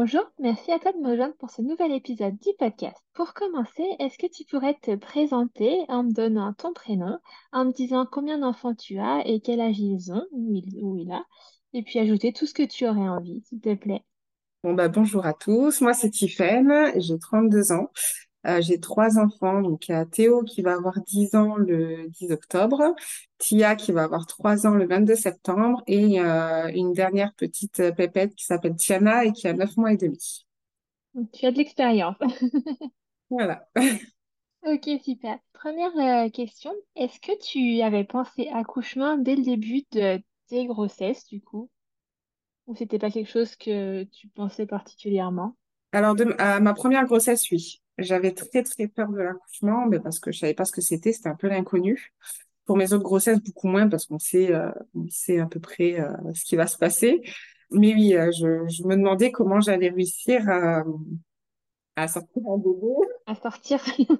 Bonjour, merci à toi de me rejoindre pour ce nouvel épisode du podcast. Pour commencer, est-ce que tu pourrais te présenter en me donnant ton prénom, en me disant combien d'enfants tu as et quel âge ils ont, ou il, a, et puis ajouter tout ce que tu aurais envie, s'il te plaît? Bon, bah, bonjour à tous, moi c'est Tiffaine, j'ai 32 ans. Euh, j'ai trois enfants, donc il y a Théo qui va avoir 10 ans le 10 octobre, Tia qui va avoir 3 ans le 22 septembre et euh, une dernière petite pépette qui s'appelle Tiana et qui a 9 mois et demi. Tu as de l'expérience. Voilà. Ok, super. Première euh, question, est-ce que tu avais pensé accouchement dès le début de tes grossesses, du coup? Ou c'était pas quelque chose que tu pensais particulièrement? Alors, de, à ma première grossesse, oui. J'avais très, très peur de l'accouchement, mais parce que je savais pas ce que c'était, c'était un peu l'inconnu. Pour mes autres grossesses, beaucoup moins, parce qu'on sait, euh, on sait à peu près euh, ce qui va se passer. Mais oui, euh, je, je me demandais comment j'allais réussir à, à sortir un bébé. À sortir.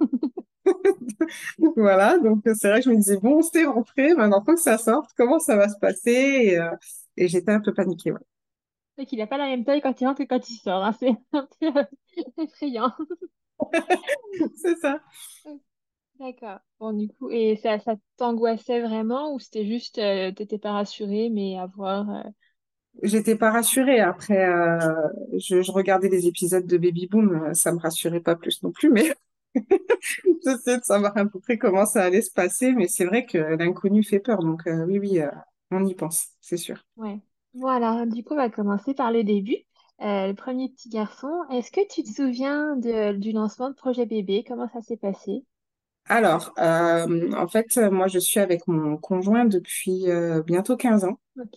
Voilà, donc c'est vrai que je me disais, bon, c'est rentré, maintenant faut que ça sorte, comment ça va se passer? Et, euh, et j'étais un peu paniquée, ouais. C'est qu'il n'a pas la même taille quand il rentre que quand il sort. hein. C'est un peu effrayant. C'est ça. D'accord. Bon, du coup, et ça, ça t'angoissait vraiment ou c'était juste, euh, t'étais pas rassurée, mais à voir. euh, J'étais pas rassurée. Après, euh, je, je regardais les épisodes de Baby Boom, ça me rassurait pas plus non plus, mais j'essayais de savoir à peu près comment ça allait se passer. Mais c'est vrai que l'inconnu fait peur, donc oui, oui, on y pense, c'est sûr. Ouais. Voilà, du coup, on va commencer par le début. Euh, le premier petit garçon, est-ce que tu te souviens de- du lancement de Projet Bébé? Comment ça s'est passé? Alors, euh, en fait, moi, je suis avec mon conjoint depuis euh, bientôt 15 ans. Ok.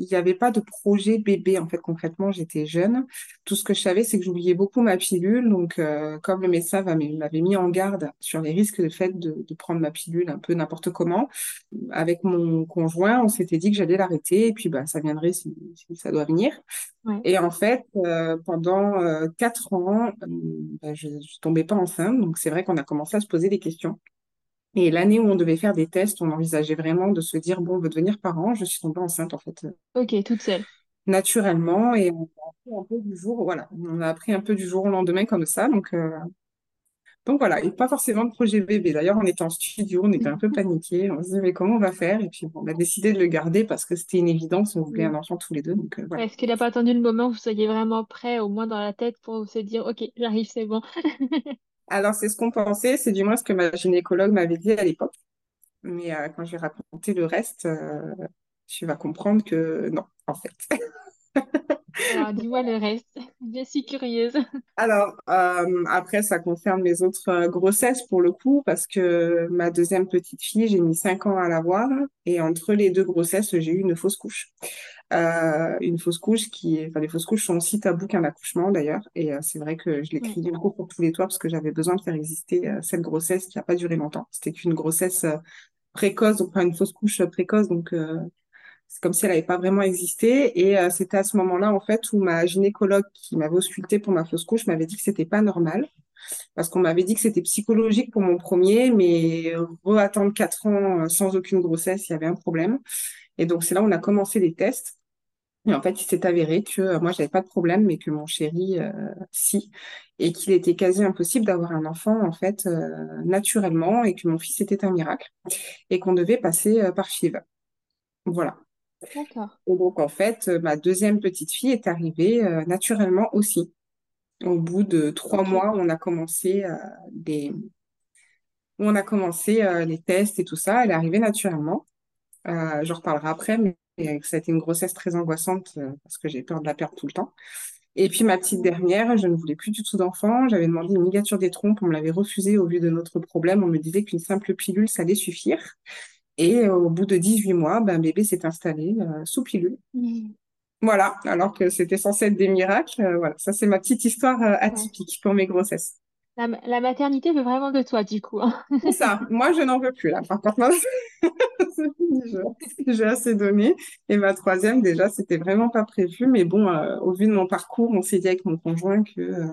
Il n'y avait pas de projet bébé, en fait, concrètement, j'étais jeune. Tout ce que je savais, c'est que j'oubliais beaucoup ma pilule. Donc, euh, comme le médecin va- m'avait mis en garde sur les risques de fait de, de prendre ma pilule un peu n'importe comment, avec mon conjoint, on s'était dit que j'allais l'arrêter et puis bah, ça viendrait si, si ça doit venir. Ouais. Et en fait, euh, pendant euh, quatre ans, bah, je ne tombais pas enceinte. Donc, c'est vrai qu'on a commencé à se poser des questions. Et l'année où on devait faire des tests, on envisageait vraiment de se dire, bon, on veut devenir parent. Je suis tombée enceinte, en fait, Ok, toute seule. naturellement. Et on a appris un peu du jour, voilà, on a appris un peu du jour au lendemain comme ça. Donc, euh, donc voilà, et pas forcément de projet bébé. D'ailleurs, on était en studio, on était un peu paniqués. On se disait, mais comment on va faire? Et puis, bon, on a décidé de le garder parce que c'était une évidence. On voulait un enfant tous les deux. Donc, euh, voilà. Est-ce qu'il n'a pas attendu le moment où vous soyez vraiment prêt, au moins dans la tête, pour se dire, ok, j'arrive, c'est bon? Alors, c'est ce qu'on pensait. C'est du moins ce que ma gynécologue m'avait dit à l'époque. Mais euh, quand je vais raconter le reste, euh, tu vas comprendre que non, en fait. Alors, dis-moi le reste. Je suis curieuse. Alors, euh, après, ça concerne mes autres grossesses pour le coup, parce que ma deuxième petite fille, j'ai mis cinq ans à l'avoir, et entre les deux grossesses, j'ai eu une fausse couche. Euh, une fausse couche qui est, enfin, les fausses couches sont aussi tabous qu'un accouchement d'ailleurs, et euh, c'est vrai que je l'ai crié beaucoup pour tous les toits parce que j'avais besoin de faire exister euh, cette grossesse qui n'a pas duré longtemps. C'était qu'une grossesse euh, précoce, donc pas une fausse couche euh, précoce, donc euh, c'est comme si elle n'avait pas vraiment existé. Et euh, c'était à ce moment-là, en fait, où ma gynécologue qui m'avait auscultée pour ma fausse couche m'avait dit que c'était pas normal, parce qu'on m'avait dit que c'était psychologique pour mon premier, mais re-attendre quatre ans sans aucune grossesse, il y avait un problème. Et donc, c'est là où on a commencé les tests. Et en fait, il s'est avéré que euh, moi, j'avais pas de problème, mais que mon chéri, euh, si, et qu'il était quasi impossible d'avoir un enfant, en fait, euh, naturellement, et que mon fils était un miracle, et qu'on devait passer euh, par FIV. Voilà. D'accord. Et donc, en fait, ma deuxième petite fille est arrivée naturellement aussi. Au bout de trois mois, on a commencé des... on a commencé les tests et tout ça. Elle est arrivée naturellement. Euh, j'en reparlerai après, mais a été une grossesse très angoissante euh, parce que j'ai peur de la perdre tout le temps. Et puis ma petite dernière, je ne voulais plus du tout d'enfant. J'avais demandé une ligature des trompes, on me l'avait refusé au vu de notre problème. On me disait qu'une simple pilule, ça allait suffire. Et euh, au bout de 18 mois, ben, bébé s'est installé euh, sous pilule. Mm. Voilà, alors que c'était censé être des miracles. Euh, voilà, ça c'est ma petite histoire euh, atypique pour mes grossesses. La, la maternité veut vraiment de toi, du coup. hein. C'est ça, moi je n'en veux plus là. Par contre, moi, j'ai assez donné. Et ma troisième, déjà, c'était vraiment pas prévu. Mais bon, euh, au vu de mon parcours, on s'est dit avec mon conjoint que, euh,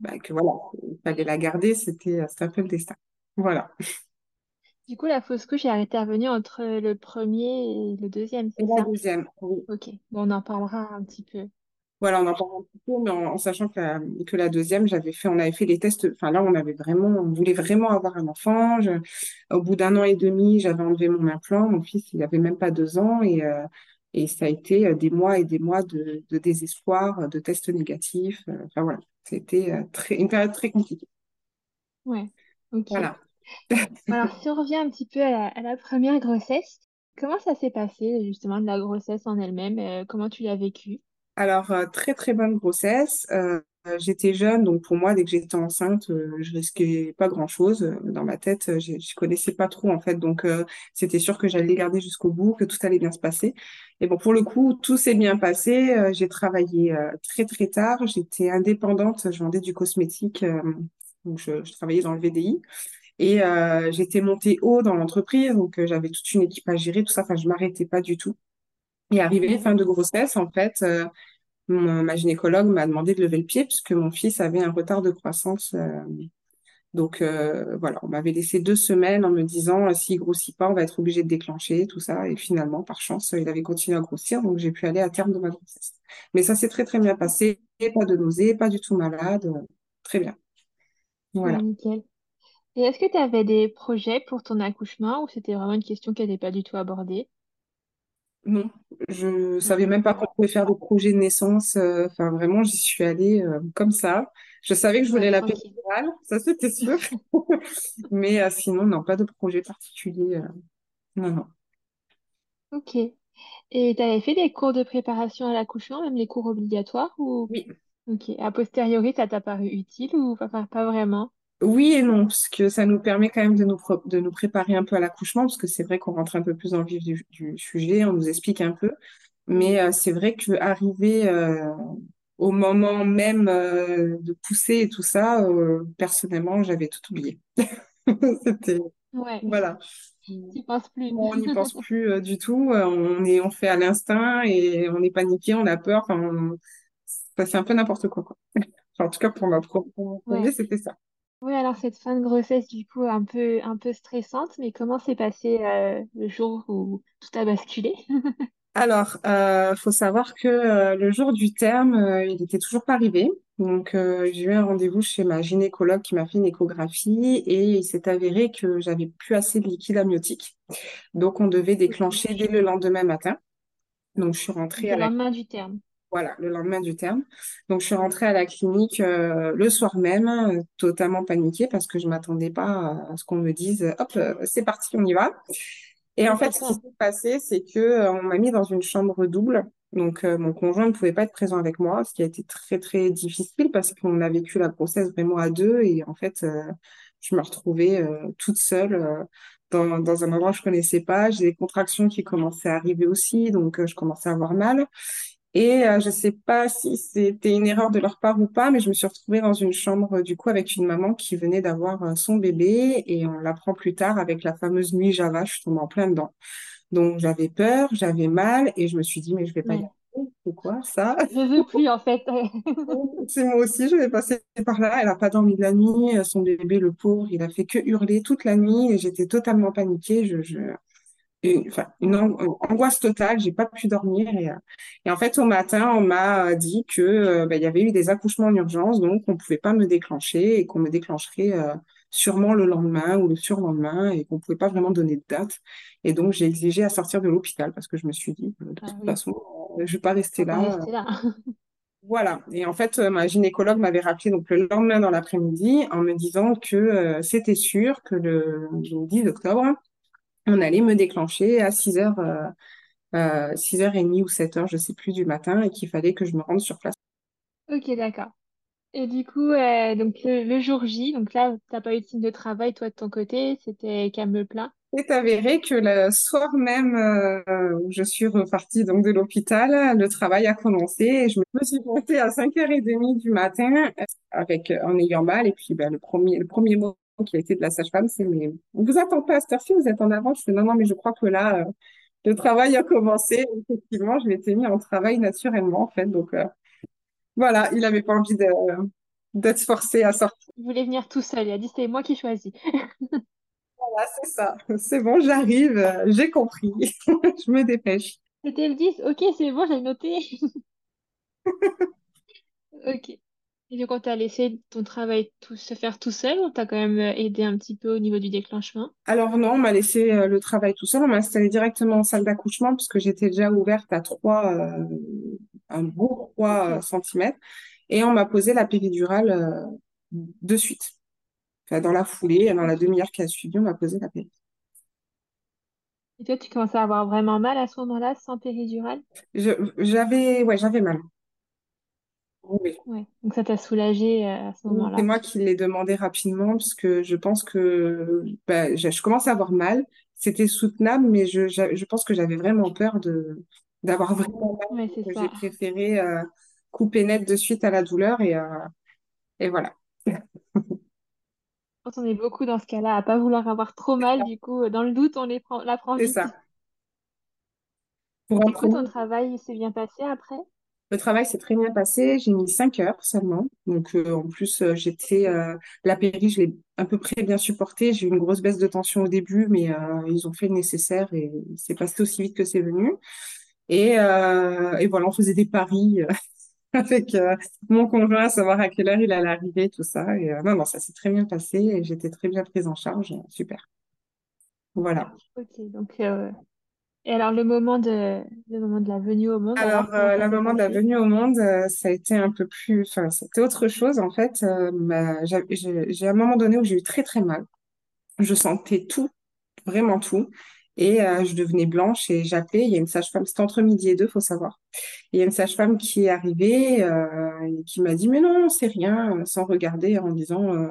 bah, que voilà, il fallait la garder. C'était, euh, c'était un peu le destin. Voilà. Du coup, la fausse couche est intervenue entre le premier et le deuxième, la ça? deuxième, oui. Ok, bon, on en parlera un petit peu. Voilà, on en parle un petit peu, mais en, en sachant que la, que la deuxième, j'avais fait, on avait fait les tests. Enfin, là, on avait vraiment, on voulait vraiment avoir un enfant. Je- au bout d'un an et demi, j'avais enlevé mon implant. Mon fils, il avait même pas deux ans et, euh, et ça a été euh, des mois et des mois de, de désespoir, de tests négatifs. euh, Enfin, voilà, c'était très, une période très compliquée. Ouais, ok. Voilà. Alors, si on revient un petit peu à la, à la première grossesse, comment ça s'est passé, justement, de la grossesse en elle-même? euh, comment tu l'as vécue? Alors, euh, très très bonne grossesse. Euh, euh, j'étais jeune, donc pour moi, dès que j'étais enceinte, euh, je risquais pas grand-chose. Dans ma tête, j'ai- je connaissais pas trop en fait, donc c'était sûr que j'allais garder jusqu'au bout, que tout allait bien se passer. Et bon, pour le coup, tout s'est bien passé. J'ai travaillé très très tard. J'étais indépendante, je vendais du cosmétique, donc je, je travaillais dans le VDI. Et j'étais montée haut dans l'entreprise, donc j'avais toute une équipe à gérer, tout ça. Enfin, je m'arrêtais pas du tout. Et arrivé fin de grossesse, en fait. euh, ma gynécologue m'a demandé de lever le pied puisque mon fils avait un retard de croissance. euh, donc euh, voilà, on m'avait laissé deux semaines en me disant s'il grossit pas, on va être obligé de déclencher tout ça. Et finalement, par chance, il avait continué à grossir, donc j'ai pu aller à terme de ma grossesse. Mais ça s'est très très bien passé, pas de nausée, pas du tout malade, très bien. Voilà. nickel. Et est-ce que tu avais des projets pour ton accouchement ou c'était vraiment une question qui n'était pas du tout abordée? Non, je savais même pas qu'on pouvait faire des projets de naissance. euh, Enfin, vraiment, j'y suis allée euh, comme ça. Je savais que je voulais la péridurale, ça c'était sûr. Mais euh, sinon, non, pas de projet particulier. euh, non, non. Ok. Et tu avais fait des cours de préparation à l'accouchement, même les cours obligatoires ou... Oui, Ok. A posteriori, ça t'a paru utile ou pas, pas pas vraiment? Oui et non, parce que ça nous permet quand même de nous, de nous préparer un peu à l'accouchement, parce que c'est vrai qu'on rentre un peu plus dans le vif du, du sujet, on nous explique un peu. Mais euh, c'est vrai que arriver euh, au moment même euh, de pousser et tout ça, euh, personnellement, j'avais tout oublié. C'était, Ouais, voilà. plus. On n'y pense plus du tout. on est, on fait à l'instinct et on est paniqué, on a peur. Enfin, on- ça, c'est un peu n'importe quoi, quoi. Enfin, en tout cas, pour ma pro- Ouais. c'était ça. Oui, alors cette fin de grossesse, du coup, un peu, un peu stressante, mais comment s'est passé euh, le jour où tout a basculé? Alors, euh, faut savoir que euh, le jour du terme, euh, il était toujours pas arrivé. Donc, euh, j'ai eu un rendez-vous chez ma gynécologue qui m'a fait une échographie et il s'est avéré que j'avais plus assez de liquide amniotique. Donc, on devait déclencher dès le lendemain matin. Donc, je suis rentrée à la lendemain du terme. Voilà, le lendemain du terme. Donc, je suis rentrée à la clinique euh, le soir même, euh, totalement paniquée parce que je m'attendais pas à ce qu'on me dise, hop, euh, c'est parti, on y va. Et en fait, ce qui s'est passé, c'est que euh, on m'a mis dans une chambre double. Donc, mon conjoint ne pouvait pas être présent avec moi, ce qui a été très, très difficile parce qu'on a vécu la grossesse vraiment à deux. Et en fait, je me retrouvais toute seule dans, dans un endroit que je connaissais pas. J'ai des contractions qui commençaient à arriver aussi, donc je commençais à avoir mal. Et euh, je sais pas si c'était une erreur de leur part ou pas, mais je me suis retrouvée dans une chambre euh, du coup avec une maman qui venait d'avoir euh, son bébé et on l'apprend plus tard avec la fameuse nuit Java, je suis tombée en plein dedans. Donc j'avais peur, j'avais mal et je me suis dit mais je vais pas y arriver, c'est quoi ça? Je veux plus, en fait. C'est moi aussi, je vais passer par là. Elle a pas dormi de la nuit, son bébé le pauvre, il a fait que hurler toute la nuit et j'étais totalement paniquée. Je, je, une, une angoisse totale, j'ai pas pu dormir et, euh, et en fait au matin on m'a euh, dit que euh, bah, il y avait eu des accouchements en urgence donc on pouvait pas me déclencher et qu'on me déclencherait euh, sûrement le lendemain ou le surlendemain et qu'on pouvait pas vraiment donner de date. Et donc j'ai exigé à sortir de l'hôpital parce que je me suis dit euh, de Ah toute oui, façon euh, je vais pas rester pas là rester là. voilà. Et en fait euh, ma gynécologue m'avait rappelé donc le lendemain dans l'après-midi en me disant que euh, c'était sûr que le, le 10 octobre on allait me déclencher à 6 heures, euh, euh, 6h30 ou 7h, je sais plus, du matin, et qu'il fallait que je me rende sur place. Ok, d'accord. Et du coup, euh, donc le, le jour J, donc là, t'as pas eu de signe de travail, toi, de ton côté, c'était calme plat. C'est avéré que le soir même euh, où je suis repartie donc de l'hôpital, le travail a commencé et je me suis pointée à 5h30 du matin avec en ayant mal et puis ben, le premier le premier mot qui a été de la sage-femme c'est mais on vous attend pas à cette heure-ci, vous êtes en avance. Je fais non non mais je crois que là euh, le travail a commencé. Effectivement, je m'étais mis en travail naturellement en fait donc euh, voilà, il avait pas envie de d'être forcé à sortir. Il voulait venir tout seul. Il a dit, c'est moi qui choisis. Voilà, c'est ça. C'est bon, j'arrive, j'ai compris. Je me dépêche. C'était le 10. Ok, c'est bon, j'ai noté. Ok. Et donc, on t'a laissé ton travail tout, se faire tout seul ou t'as quand même euh, aidé un petit peu au niveau du déclenchement? Alors non, on m'a laissé euh, le travail tout seul. On m'a installé directement en salle d'accouchement parce que j'étais déjà ouverte à 3, euh, un beau 3 Ok. centimètres. Et on m'a posé la péridurale euh, de suite. Enfin, dans la foulée, dans la demi-heure qui a suivi, on m'a posé la péridurale. Et toi, tu commençais à avoir vraiment mal à ce moment-là, sans péridurale? Je, j'avais, ouais, j'avais mal. Oui. Ouais. Donc, ça t'a soulagé euh, à ce Oui, C'est moment-là. moi qui l'ai demandé rapidement parce que je pense que bah, je, je commence à avoir mal. C'était soutenable, mais je, je pense que j'avais vraiment peur de d'avoir vraiment mal. Ouais, c'est J'ai préféré euh, couper net de suite à la douleur et, euh, et voilà. Qu'on est beaucoup dans ce cas-là, à pas vouloir avoir trop mal. Du coup, dans le doute, on les prend, la prend C'est vite. ça. Pour Et coup, ton travail s'est bien passé après? Le travail s'est très bien passé. J'ai mis cinq heures seulement. Donc euh, en plus, euh, j'étais euh, la péri, je l'ai à peu près bien supportée. J'ai eu une grosse baisse de tension au début, mais ils ont fait le nécessaire et c'est passé aussi vite que c'est venu. Et, voilà, on faisait des paris avec mon conjoint, à savoir à quelle heure il allait arriver, tout ça. Et non, non, ça s'est très bien passé et j'étais très bien prise en charge. Super. Voilà. Ok, donc et alors le moment de le moment de la venue au monde, alors Alors, euh, le moment de la venue au monde, euh, ça a été un peu plus, enfin, c'était autre chose en fait. Euh, bah, j'ai un moment donné où j'ai eu très très mal. Je sentais tout, vraiment tout. Et euh, je devenais blanche et j'appelais. Il y a une sage-femme, c'était entre midi et deux, faut savoir. Il y a une sage-femme qui est arrivée euh, et qui m'a dit, mais non, c'est rien, sans regarder, en disant, euh,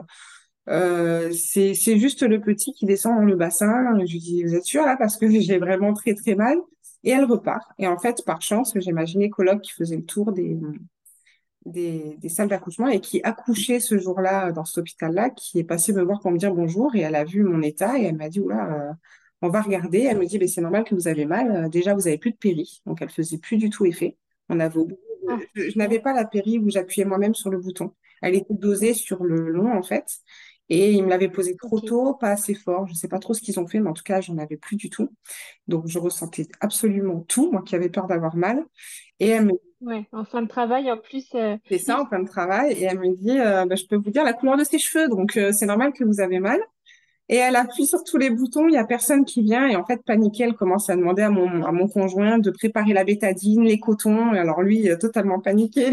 euh, c'est, c'est juste le petit qui descend dans le bassin. Je lui dis, vous êtes sûre là? Parce que j'ai vraiment très très mal. Et elle repart. Et en fait, par chance, j'ai ma gynécologue qui faisait le tour des, des, des salles d'accouchement et qui accouchait ce jour-là dans cet hôpital-là, qui est passée me voir pour me dire bonjour et elle a vu mon état et elle m'a dit, oula, euh, on va regarder. Elle me dit, mais c'est normal que vous avez mal. Euh, Déjà, vous avez plus de péri. Donc, elle faisait plus du tout effet. On avait Ah, de- je, je n'avais pas la péri où j'appuyais moi-même sur le bouton. Elle était dosée sur le long, en fait. Et ils me l'avaient posé trop tôt, pas assez fort. Je sais pas trop ce qu'ils ont fait, mais en tout cas, j'en avais plus du tout. Donc, je ressentais absolument tout, moi qui avais peur d'avoir mal. Et elle me Ouais, en fin de travail en plus. euh, fait ça en fin de travail et elle me dit, euh, bah, je peux vous dire la couleur de ses cheveux, donc euh, c'est normal que vous avez mal. Et elle appuie sur tous les boutons, il y a personne qui vient et en fait paniquée, elle commence à demander à mon, à mon conjoint de préparer la bétadine, les cotons. Et alors lui, totalement paniqué,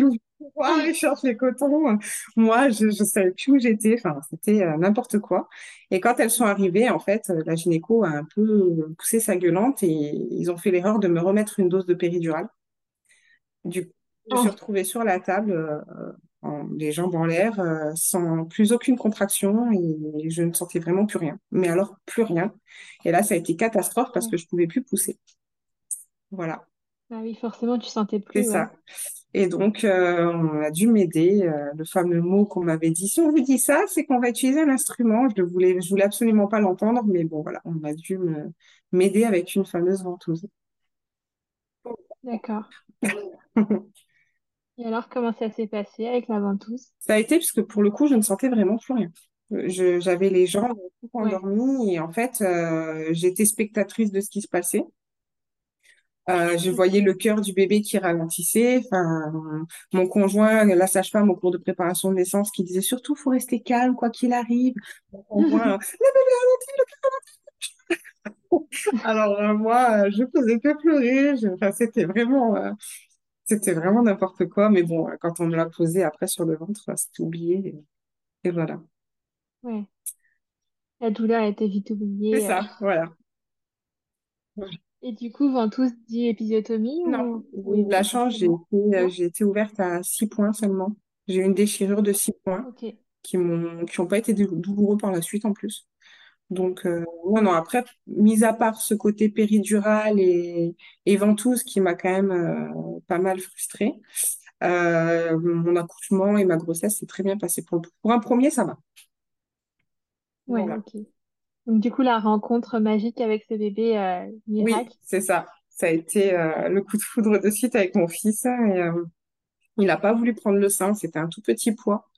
tiroir, il cherche les cotons? Moi, je je savais plus où j'étais, enfin c'était euh, n'importe quoi. Et quand elles sont arrivées, en fait, euh, la gynéco a un peu poussé sa gueulante et ils ont fait l'erreur de me remettre une dose de péridurale. Du coup, je me suis Oh, retrouvée sur la table, euh, en- les jambes en l'air, euh, sans plus aucune contraction et je ne sentais vraiment plus rien. Mais alors, plus rien. Et là, ça a été catastrophe parce ouais. que je pouvais plus pousser. Voilà, Ah oui, forcément, tu sentais c'est plus, ouais. ça. Et donc, euh, on a dû m'aider. euh, le fameux mot qu'on m'avait dit, si on vous dit ça, c'est qu'on va utiliser un instrument. Je ne voulais, je voulais absolument pas l'entendre, mais bon, voilà, on a dû me- m'aider avec une fameuse ventouse. D'accord. Et alors, comment ça s'est passé avec la ventouse? Ça a été puisque pour le coup, je ne sentais vraiment plus rien. Je, j'avais les jambes Ouais. endormies et en fait, euh, j'étais spectatrice de ce qui se passait. Euh, je Ok. voyais le cœur du bébé qui ralentissait. Enfin, mon conjoint, la sage-femme au cours de préparation de naissance, qui disait surtout, faut rester calme quoi qu'il arrive. Mon conjoint, alors euh, moi, euh, je faisais que pleurer. Je- enfin, c'était vraiment, euh, c'était vraiment n'importe quoi. Mais bon, quand on me l'a posé après sur le ventre, c'était oublié. Et, et voilà. Ouais. La douleur a été vite C'est oubliée. euh. ça, voilà. Et du coup, ventouse dit épisiotomie Non, ou, la chance, j'ai été, euh, Non? j'ai été ouverte à six points seulement. J'ai eu une déchirure de six points Ok. qui n'ont pas été dou- douloureux par la suite en plus. Donc, euh, non, non, après, mis à part ce côté péridural et, et ventouse qui m'a quand même euh, pas mal frustrée, euh, mon accouchement et ma grossesse s'est très bien passé. Pour, pour un premier, ça va. Ouais, Voilà. ok. Donc, du coup, la rencontre magique avec ce bébé euh, Oui, miracle. c'est ça. Ça a été euh, le coup de foudre de suite avec mon fils. Et, euh, il n'a pas voulu prendre le sein. C'était un tout petit poids.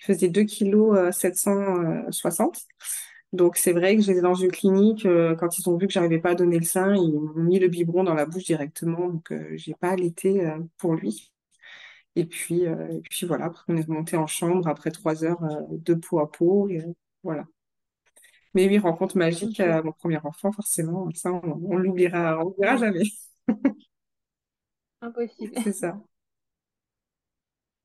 Il faisait 2 kg 760. Donc c'est vrai que j'étais dans une clinique, euh, quand ils ont vu que j'arrivais pas à donner le sein, ils m'ont mis le biberon dans la bouche directement. Donc euh, j'ai pas allaité euh, pour lui. Et puis, euh, et puis voilà, après on est remonté en chambre après trois heures euh, de peau à peau. Et, voilà. Mais oui, rencontre magique à mon premier enfant, forcément, ça on, on l'oubliera, on l'oubliera jamais. impossible. C'est ça.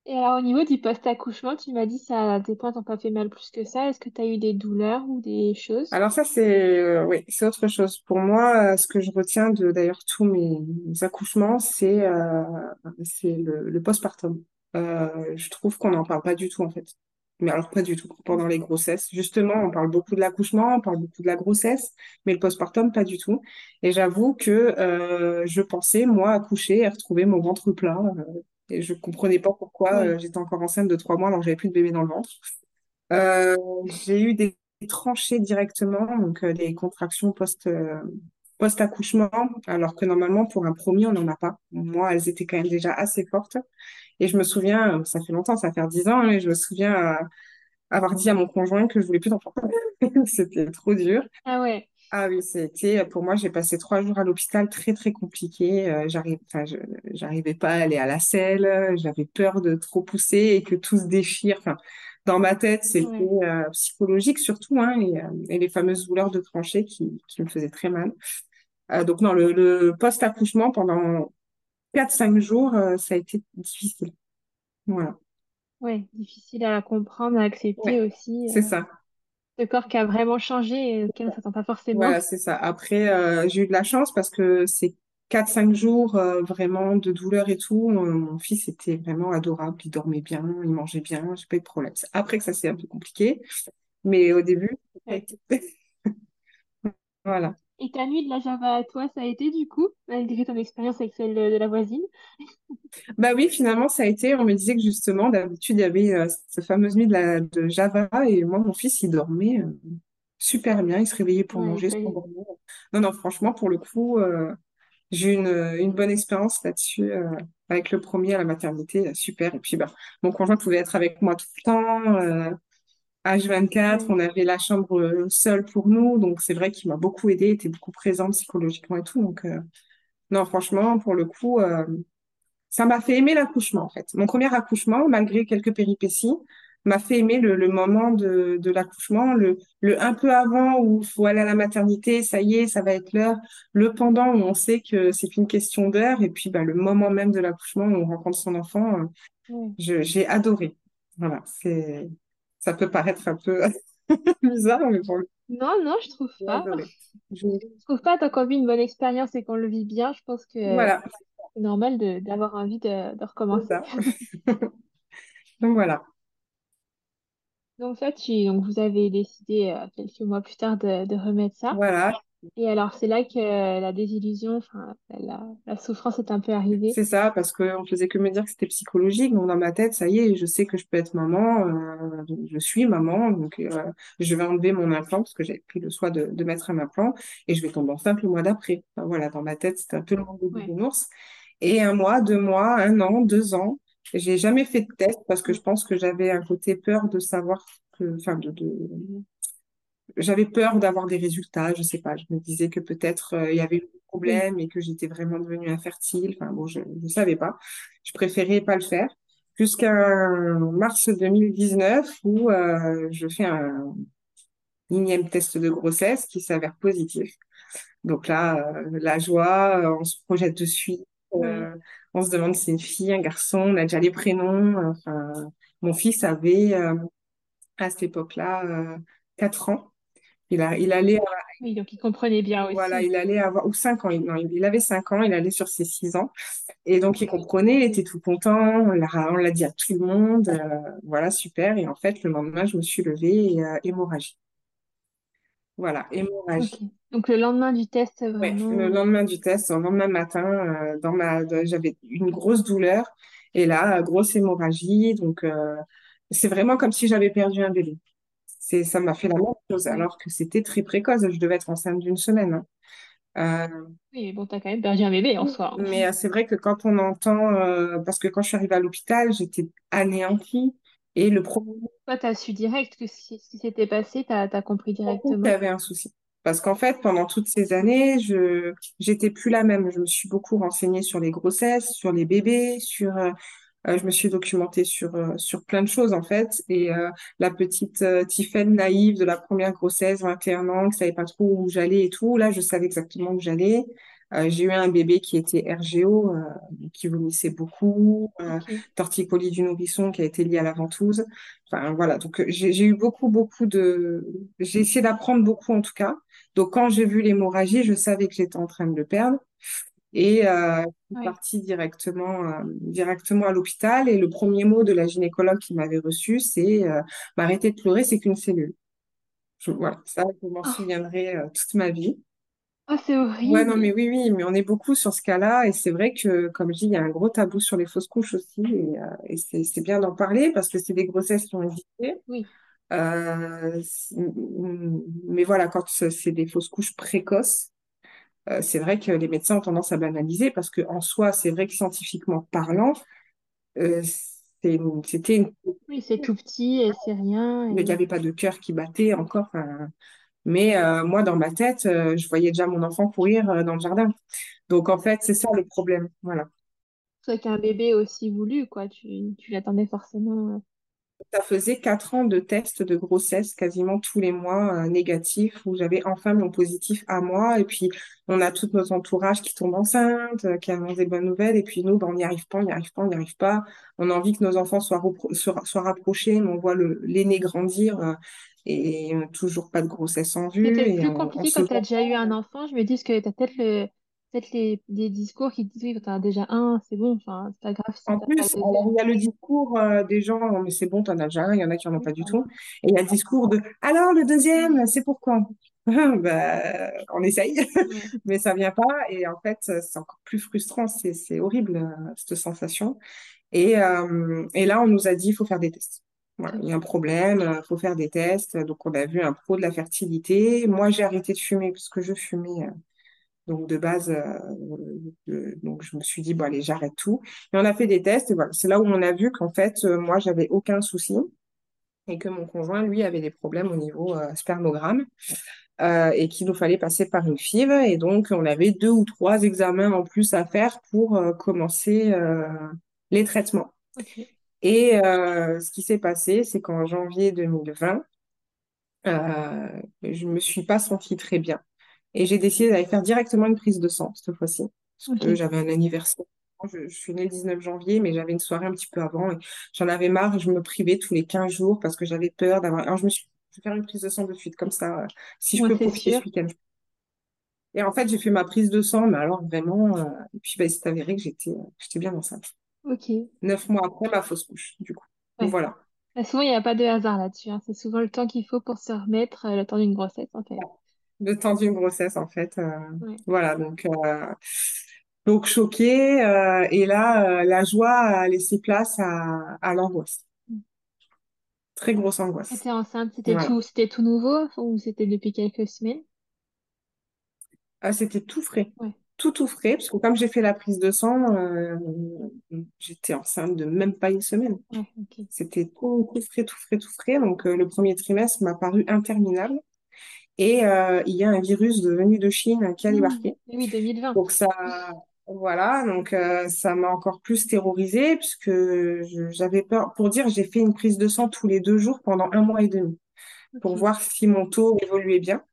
Et alors, au niveau du post-accouchement, tu m'as dit ça, tes points t'ont pas fait mal plus que ça. Est-ce que tu as eu des douleurs ou des choses? Alors ça, c'est euh, oui, c'est autre chose. Pour moi, euh, ce que je retiens de d'ailleurs tous mes, mes accouchements, c'est euh, c'est le, le postpartum. Euh, je trouve qu'on n'en parle pas du tout en fait. Mais alors pas du tout pendant les grossesses. Justement, on parle beaucoup de l'accouchement, on parle beaucoup de la grossesse, mais le postpartum pas du tout. Et j'avoue que euh, je pensais moi accoucher et retrouver mon ventre plein. euh, et je comprenais pas pourquoi euh, j'étais encore enceinte de trois mois alors que j'avais plus de bébé dans le ventre. J'ai eu des tranchées directement, donc des contractions post, post-accouchement, alors que normalement pour un premier on n'en a pas. Moi, elles étaient quand même déjà assez fortes. Et je me souviens, euh, ça fait longtemps, ça fait 10 ans, hein, et je me souviens euh, avoir dit à mon conjoint que je voulais plus d'enfants. C'était trop dur. Ah ouais, Ah oui, c'était pour moi, j'ai passé trois jours à l'hôpital très très compliqué. Euh, j'arrive, j'arrivais pas à aller à la selle, j'avais peur de trop pousser et que tout se déchire. Enfin, dans ma tête, c'était ouais, euh, psychologique surtout, hein, et, et les fameuses douleurs de tranchée qui, qui me faisaient très mal. Euh, donc non, le, le post-accouchement pendant quatre cinq jours, euh, ça a été difficile. Voilà. ouais. Difficile à comprendre, à Ouais, accepter aussi. c'est euh, ça. ce corps qui a vraiment changé et auquel on s'attend pas forcément. Voilà, c'est ça. Après, euh, j'ai eu de la chance parce que ces quatre cinq jours euh, vraiment de douleur et tout, mon fils était vraiment adorable. Il dormait bien, il mangeait bien, j'ai pas eu de problème. C'est après que ça s'est un peu compliqué, mais au début, Ouais. Voilà. Et ta nuit de la Java à toi, ça a été du coup, malgré ton expérience avec celle de, la voisine? Bah oui, finalement, ça a été, on me disait que justement, d'habitude, il y avait euh, cette fameuse nuit de, la, de Java et moi, mon fils, il dormait euh, super bien, il se réveillait pour Ouais, manger, ça- s'endormir. Non, non, franchement, pour le coup, euh, J'ai eu une, une bonne expérience là-dessus avec le premier à la maternité, super. Et puis bah, mon conjoint pouvait être avec moi tout le temps, H24, ouais, on avait la chambre euh, seule pour nous, donc c'est vrai qu'il m'a beaucoup aidé, était beaucoup présent psychologiquement et tout. Donc euh, non, franchement, pour le coup, euh, ça m'a fait aimer l'accouchement, en fait. Mon premier accouchement, malgré quelques péripéties, m'a fait aimer le, le moment de, de l'accouchement, le, le un peu avant où faut aller à la maternité, ça y est, ça va être l'heure, le pendant où on sait que c'est qu'une question d'heure, et puis bah, le moment même de l'accouchement où on rencontre son enfant, euh, j'ai adoré. Voilà, c'est, ça peut paraître un peu bizarre, mais pour le Non, non, je trouve pas. Je- Je trouve pas, tant qu'on vit une bonne expérience et qu'on le vit bien, je pense que Voilà, c'est normal d'avoir envie de, recommencer. ça. Donc voilà, Donc ça, tu, donc vous avez décidé euh, quelques mois plus tard de, de remettre ça. voilà. Et alors, c'est là que la désillusion, enfin, la, la souffrance est un peu arrivée. C'est ça, parce qu'on faisait que me dire que c'était psychologique. Donc, dans ma tête, ça y est, je sais que je peux être maman. euh, je suis maman. Donc, euh, je vais enlever mon implant parce que j'ai pris le choix de, de mettre un implant et je vais tomber enceinte le mois d'après. Enfin, voilà, dans ma tête, c'était un peu le monde des bisounours. Et un mois, deux mois, un an, deux ans, j'ai jamais fait de test parce que je pense que j'avais un côté peur de savoir que, enfin, de, de, j'avais peur d'avoir des résultats, je sais pas. Je me disais que peut-être euh, il y avait eu des problèmes et que j'étais vraiment devenue infertile. Enfin bon, je ne savais pas. Je préférais pas le faire. Jusqu'à mars 2019 où euh, je fais un énième test de grossesse qui s'avère positif. Donc là, euh, la joie, on se projette de suite. On se demande si c'est une fille, un garçon, on a déjà les prénoms. Enfin, mon fils avait à cette époque-là euh, 4 ans. Il a, il allait Oui, donc il comprenait bien Voilà, aussi. il allait avoir, ou 5 ans, il, non, il avait 5 ans, il allait sur ses 6 ans. Et donc, il comprenait, il était tout content, on l'a, dit à tout le monde, euh, voilà, super. Et en fait, le lendemain, je me suis levée et euh, hémorragie. Voilà, hémorragie. Donc le lendemain du test, Ouais, le vraiment. lendemain du test, le lendemain matin, euh, dans ma, j'avais une grosse douleur et là, euh, grosse hémorragie. Donc, euh, c'est vraiment comme si j'avais perdu un bébé. C'est, ça m'a fait la même chose alors que c'était très précoce. Je devais être enceinte d'une semaine. hein. Euh, Oui, bon, t'as quand même perdu un bébé en soi. hein. mais euh, c'est vrai que quand on entend, euh, parce que quand je suis arrivée à l'hôpital, j'étais anéantie et le premier Toi, t'as su direct que si- ce qui s'était passé, t'as, t'as compris directement. avait un souci. Parce qu'en fait, pendant toutes ces années, je j'étais plus la même. Je me suis beaucoup renseignée sur les grossesses, sur les bébés, sur je me suis documentée sur euh, sur plein de choses en fait. Et euh, la petite euh, Tiffaine naïve de la première grossesse, 21 ans, qui savait pas trop où j'allais et tout, là, je savais exactement où j'allais. Euh, j'ai eu un bébé qui était RGO, euh, qui vomissait beaucoup, euh, Ok. torticolis du nourrisson qui a été lié à la ventouse. Enfin voilà, donc euh, j'ai eu beaucoup beaucoup de, j'ai essayé d'apprendre beaucoup en tout cas. Donc quand j'ai vu l'hémorragie, je savais que j'étais en train de le perdre. Et euh, je suis Ouais. partie directement, euh, directement à l'hôpital. Et le premier mot de la gynécologue qui m'avait reçu, c'est euh, m'arrêter de pleurer, c'est qu'une cellule. Je- voilà, ça, je m'en Oh, souviendrai euh, toute ma vie. oh, c'est Ouais, non, horrible. mais oui, oui, mais on est beaucoup sur ce cas-là. Et c'est vrai que, comme je dis, il y a un gros tabou sur les fausses couches aussi. Et, euh, et c'est c'est bien d'en parler parce que c'est des grossesses qui ont existé. Oui. Euh, mais voilà, quand c'est des fausses couches précoces, euh, c'est vrai que les médecins ont tendance à banaliser parce que en soi, c'est vrai que scientifiquement parlant, euh, c'était une... Oui, c'est tout petit et c'est rien. il n'y avait pas de cœur qui battait encore. mais euh, moi, dans ma tête, euh, je voyais déjà mon enfant courir euh, dans le jardin. Donc en fait, c'est ça le problème. Voilà. C'est qu'un bébé aussi voulu, quoi. Tu, tu l'attendais forcément. Ça faisait quatre ans de tests de grossesse, quasiment tous les mois, euh, négatifs, où j'avais enfin mon positif à moi. Et puis, on a tout notre entourage qui tombe enceinte, euh, qui annonce des bonnes nouvelles. Et puis, nous, ben, on n'y arrive pas, on n'y arrive pas, on n'y arrive pas. On a envie que nos enfants soient, repro- soient, soient rapprochés, mais on voit l'aîné grandir euh, et euh, toujours pas de grossesse en vue. C'était plus on, compliqué quand tu as déjà eu un enfant. Je me dis que tu as peut-être le, peut-être les, des discours qui disent oui, quand tu as déjà un, c'est bon, enfin, c'est pas grave En plus, il y a le discours euh, des gens, mais c'est bon, t'en as déjà un, il y en a qui en ont pas du tout. Et il y a le discours de, alors le deuxième, c'est pour quand? Ben, on essaye, mais ça vient pas. Et en fait, c'est encore plus frustrant, c'est horrible, cette sensation. Et, euh, et là, on nous a dit, il faut faire des tests. Voilà, il y a un problème, il faut faire des tests. Donc, on a vu un pro de la fertilité. Moi, j'ai arrêté de fumer parce que je fumais. euh, donc de base, euh, euh, donc je me suis dit, bon allez, j'arrête tout. Et on a fait des tests et voilà, c'est là où on a vu qu'en fait, euh, moi, j'avais aucun souci et que mon conjoint, lui, avait des problèmes au niveau spermogramme euh, et qu'il nous fallait passer par une FIV. Et donc, on avait deux ou trois examens en plus à faire pour euh, commencer euh, les traitements. Et ce qui s'est passé, c'est qu'en janvier 2020, euh, je me suis pas sentie très bien. Et j'ai décidé d'aller faire directement une prise de sang cette fois-ci. Parce que j'avais un anniversaire. Je, je suis née le 19 janvier, mais j'avais une soirée un petit peu avant. Et j'en avais marre. Je me privais tous les 15 jours parce que j'avais peur d'avoir. Alors je me suis dit, je vais faire une prise de sang de suite, comme ça, euh, si je peux c'est profiter ce week-end. Et en fait, j'ai fait ma prise de sang, mais alors vraiment. euh, Et puis, bah, il s'est avéré que j'étais euh, j'étais bien enceinte. Ok. Neuf mois après ma fausse couche, du coup. Ouais. Voilà. Bah, souvent, il n'y a pas de hasard là-dessus. hein. C'est souvent le temps qu'il faut pour se remettre, euh, le temps d'une grossesse, en fait. Le temps d'une grossesse, en fait. euh, Ouais. voilà, donc, euh, donc choquée. euh, et là, la joie a laissé place à, à l'angoisse. Très grosse angoisse. T'étais enceinte, c'était Voilà. tout, c'était tout nouveau ou c'était depuis quelques semaines? Ah, c'était tout frais. Ouais. Tout, tout frais. Parce que comme j'ai fait la prise de sang, j'étais enceinte de même pas une semaine. Ouais. C'était tout, tout frais, tout frais, tout frais. Donc, le premier trimestre m'a paru interminable. Et euh, il y a un virus venu de Chine qui a Hmm. débarqué. Oui, 2020. Donc ça, voilà, donc euh, ça m'a encore plus terrorisée puisque j'avais peur. Pour dire, j'ai fait une prise de sang tous les deux jours pendant un mois et demi pour voir si mon taux évoluait bien.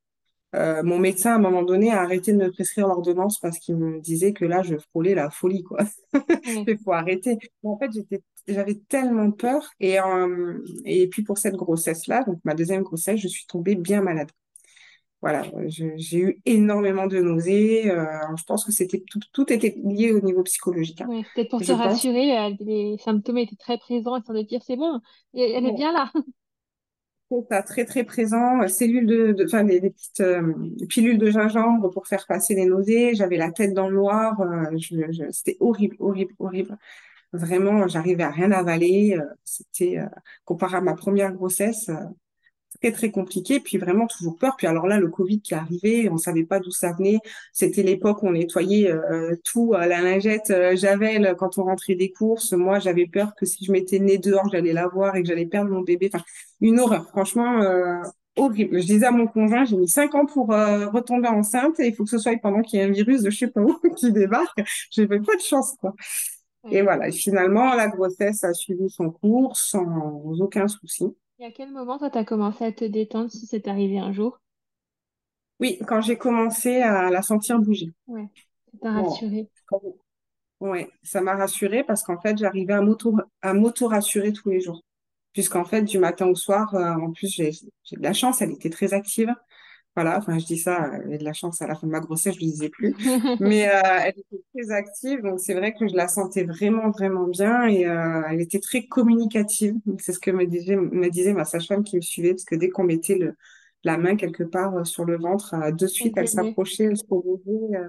Euh, mon médecin, à un moment donné, a arrêté de me prescrire l'ordonnance parce qu'il me disait que là, je frôlais la folie, quoi. Il faut arrêter. Mais en fait, j'avais tellement peur. Et, euh, et puis pour cette grossesse-là, donc ma deuxième grossesse, je suis tombée bien malade. Voilà, euh, j'ai eu énormément de nausées. euh, je pense que c'était tout, tout était lié au niveau psychologique, hein. Ouais, peut-être pour te pense. rassurer, euh, les symptômes étaient très présents et sans te dire c'est bon, elle est bien là. Ça, très très présent. Cellules de, de enfin des, des petites euh, pilules de gingembre pour faire passer les nausées. J'avais la tête dans le noir. euh, je, je- c'était horrible, horrible, horrible. Vraiment, j'arrivais à rien avaler. euh, c'était euh, comparé à ma première grossesse. Euh, très très compliqué, puis vraiment toujours peur. Puis alors là, le Covid qui est arrivé, on savait pas d'où ça venait. C'était l'époque où on nettoyait euh, tout à la lingette euh, Javel quand on rentrait des courses. Moi, j'avais peur que si je mettais le nez dehors, j'allais l'avoir et que j'allais perdre mon bébé. Enfin, une horreur, franchement. euh, Horrible. Je disais à mon conjoint, j'ai mis cinq ans pour euh, retomber enceinte et il faut que ce soit pendant qu'il y ait un virus de je sais pas où qui débarque. J'ai pas de chance, quoi. Et voilà. Et finalement, la grossesse a suivi son cours sans aucun souci. Et à quel moment, toi, t'as commencé à te détendre si c'est arrivé un jour? Oui, quand j'ai commencé à la sentir bouger. Ouais, ça t'a Bon, rassuré. quand- ouais, ça m'a rassurée parce qu'en fait, j'arrivais à m'auto, à m'auto-rassurer tous les jours. Puisqu'en fait, du matin au soir, euh, en plus, j'ai de la chance, elle était très active. Voilà, enfin, je dis ça, euh, j'ai de la chance à la fin de ma grossesse, je ne le disais plus. Mais euh, elle était très active, donc c'est vrai que je la sentais vraiment, vraiment bien et euh, elle était très communicative. C'est ce que me disait, me disait ma sage-femme qui me suivait, parce que dès qu'on mettait le, la main quelque part euh, sur le ventre, euh, de suite, elle s'approchait, elle se euh.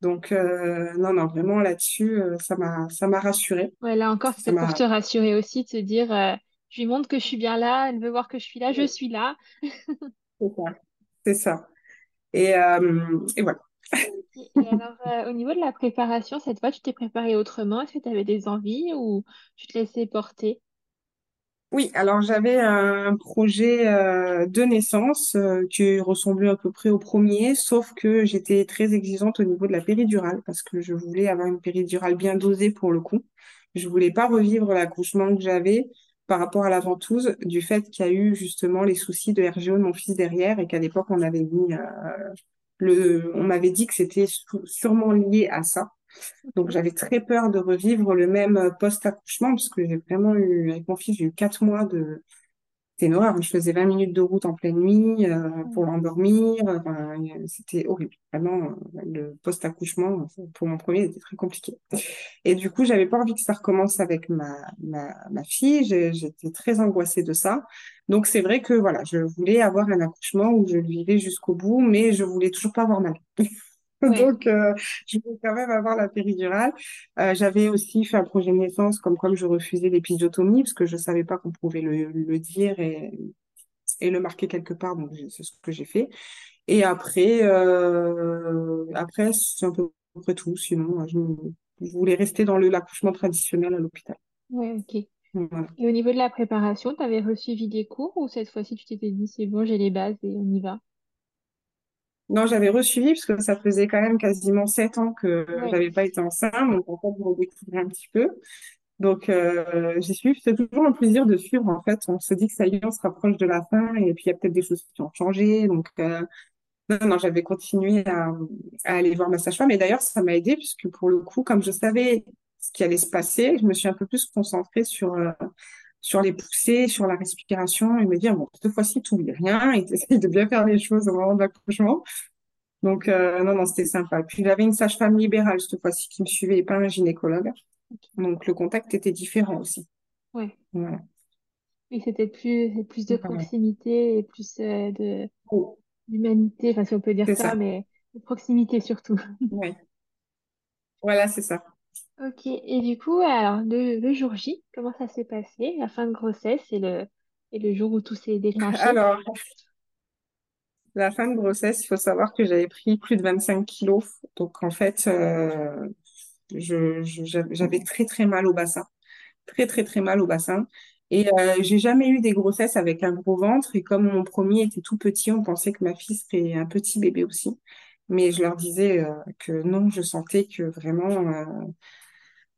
donc, euh, non, non, vraiment là-dessus, euh, ça m'a, ça m'a rassurée. Ouais, là encore, c'était pour te rassurer aussi, te dire, euh, je lui montre que je suis bien là, elle veut voir que je suis là, je suis là. C'est ça. C'est ça. Et, euh, et voilà. Et alors, euh, au niveau de la préparation, cette fois, tu t'es préparée autrement? Est-ce que tu avais des envies ou tu te laissais porter? Oui, alors j'avais un projet euh, de naissance euh, qui ressemblait à peu près au premier, sauf que j'étais très exigeante au niveau de la péridurale parce que je voulais avoir une péridurale bien dosée pour le coup. Je voulais pas revivre l'accouchement que j'avais par rapport à la ventouse, du fait qu'il y a eu justement les soucis de RGO de mon fils derrière et qu'à l'époque on avait mis euh, le, on m'avait dit que c'était sûrement lié à ça. Donc j'avais très peur de revivre le même euh, post-accouchement parce que j'ai vraiment eu, avec mon fils, j'ai eu quatre mois de... C'était une horreur. Je faisais 20 minutes de route en pleine nuit euh, pour l'endormir. Enfin, euh, c'était horrible. Vraiment, euh, le post-accouchement, pour mon premier, c'était très compliqué. Et du coup, j'avais pas envie que ça recommence avec ma, ma, ma fille. J'étais très angoissée de ça. Donc c'est vrai que voilà, je voulais avoir un accouchement où je le vivais jusqu'au bout, mais je voulais toujours pas avoir mal. Donc, euh, je voulais quand même avoir la péridurale. Euh, j'avais aussi fait un projet de naissance, comme comme je refusais l'épisiotomie, parce que je savais pas qu'on pouvait le, le dire et, et le marquer quelque part. Donc, c'est ce que j'ai fait. Et après, euh, après, c'est un peu près tout. Sinon, je, je voulais rester dans le, l'accouchement traditionnel à l'hôpital. Ouais, ok. Et au niveau de la préparation, tu avais reçu des cours ou cette fois-ci tu t'étais dit c'est bon, j'ai les bases et on y va? Non, j'avais resuivi parce que ça faisait quand même quasiment sept ans que Ouais. j'avais pas été enceinte. Donc, en fait, je redécouvrais un petit peu. Donc, euh, j'ai suivi. C'est toujours un plaisir de suivre, en fait. On se dit que ça y est, on se rapproche de la fin et puis il y a peut-être des choses qui ont changé. Donc, euh, non, non, j'avais continué à, à aller voir ma sage-femme. Et d'ailleurs, ça m'a aidé puisque pour le coup, comme je savais ce qui allait se passer, je me suis un peu plus concentrée sur, euh, sur les poussées, sur la respiration et me dire, bon, cette fois-ci, tu n'oublies rien et tu essayes de bien faire les choses au moment de l'accouchement. Donc, euh, non, non, c'était sympa. Puis, j'avais une sage-femme libérale cette fois-ci qui me suivait et pas un gynécologue. Donc, le contact était différent aussi. Ouais. Voilà. Oui, c'était plus, plus de proximité et plus euh, de Oh, d'humanité, enfin si on peut dire ça, ça. mais de proximité surtout. Oui. Voilà, c'est ça. Ok, et du coup, alors le, jour J, comment ça s'est passé? La fin de grossesse et le, et le jour où tout s'est déclenché? Alors, la fin de grossesse, il faut savoir que j'avais pris plus de 25 kilos. Donc, en fait, euh, je, j'avais très, très mal au bassin. Très, très, très mal au bassin. Et euh, j'ai jamais eu des grossesses avec un gros ventre. Et comme mon premier était tout petit, on pensait que ma fille serait un petit bébé aussi. Mais je leur disais euh, que non, je sentais que vraiment, euh,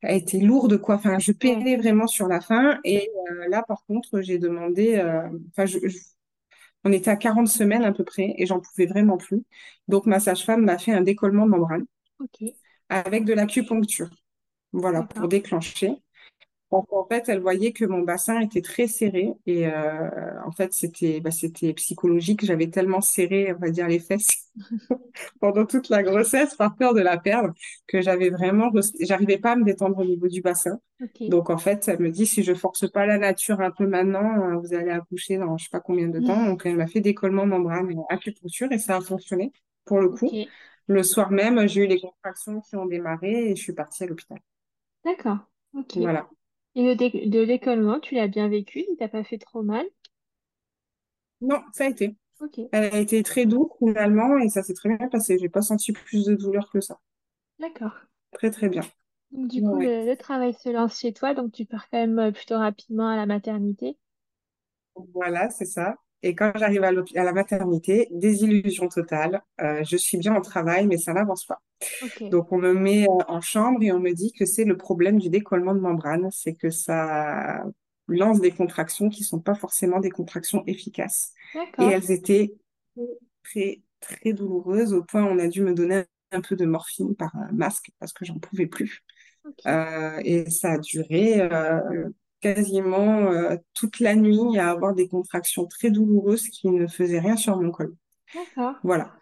elle était lourde, quoi. Enfin, je peinais vraiment sur la fin. Et euh, là, par contre, j'ai demandé, enfin, je, je- on était à 40 semaines à peu près et j'en pouvais vraiment plus. Donc, ma sage-femme m'a fait un décollement de membrane avec de l'acupuncture. Voilà, pour déclencher. Donc, en fait, elle voyait que mon bassin était très serré et euh, en fait, c'était bah, c'était psychologique. J'avais tellement serré, on va dire, les fesses pendant toute la grossesse par peur de la perdre, que j'avais vraiment, j'arrivais pas à me détendre au niveau du bassin. Donc en fait, elle me dit si je force pas la nature un peu maintenant, euh, vous allez accoucher dans je sais pas combien de temps. Donc elle m'a fait décollement membrane et acupuncture et ça a fonctionné pour le coup. Le soir même, j'ai eu les contractions qui ont démarré et je suis partie à l'hôpital. D'accord. Ok. Et Voilà. le, dé- de décollement, tu l'as bien vécu? Il t'a pas fait trop mal? Non, ça a été. Elle a été très douce finalement et ça s'est très bien passé. J'ai pas senti plus de douleur que ça. D'accord. Très très bien. Donc du coup, Ouais. le, le travail se lance chez toi, donc tu pars quand même euh, plutôt rapidement à la maternité. Voilà, c'est ça. Et quand j'arrive à, la maternité, désillusion totale. Euh, je suis bien au travail, mais ça n'avance pas. Donc, on me met euh, en chambre et on me dit que c'est le problème du décollement de membrane. C'est que ça lance des contractions qui sont pas forcément des contractions efficaces. Et elles étaient très, très douloureuses au point où on a dû me donner un peu de morphine par un masque parce que j'en pouvais plus. Euh, et ça a duré euh, quasiment euh, toute la nuit à avoir des contractions très douloureuses qui ne faisaient rien sur mon col. Voilà.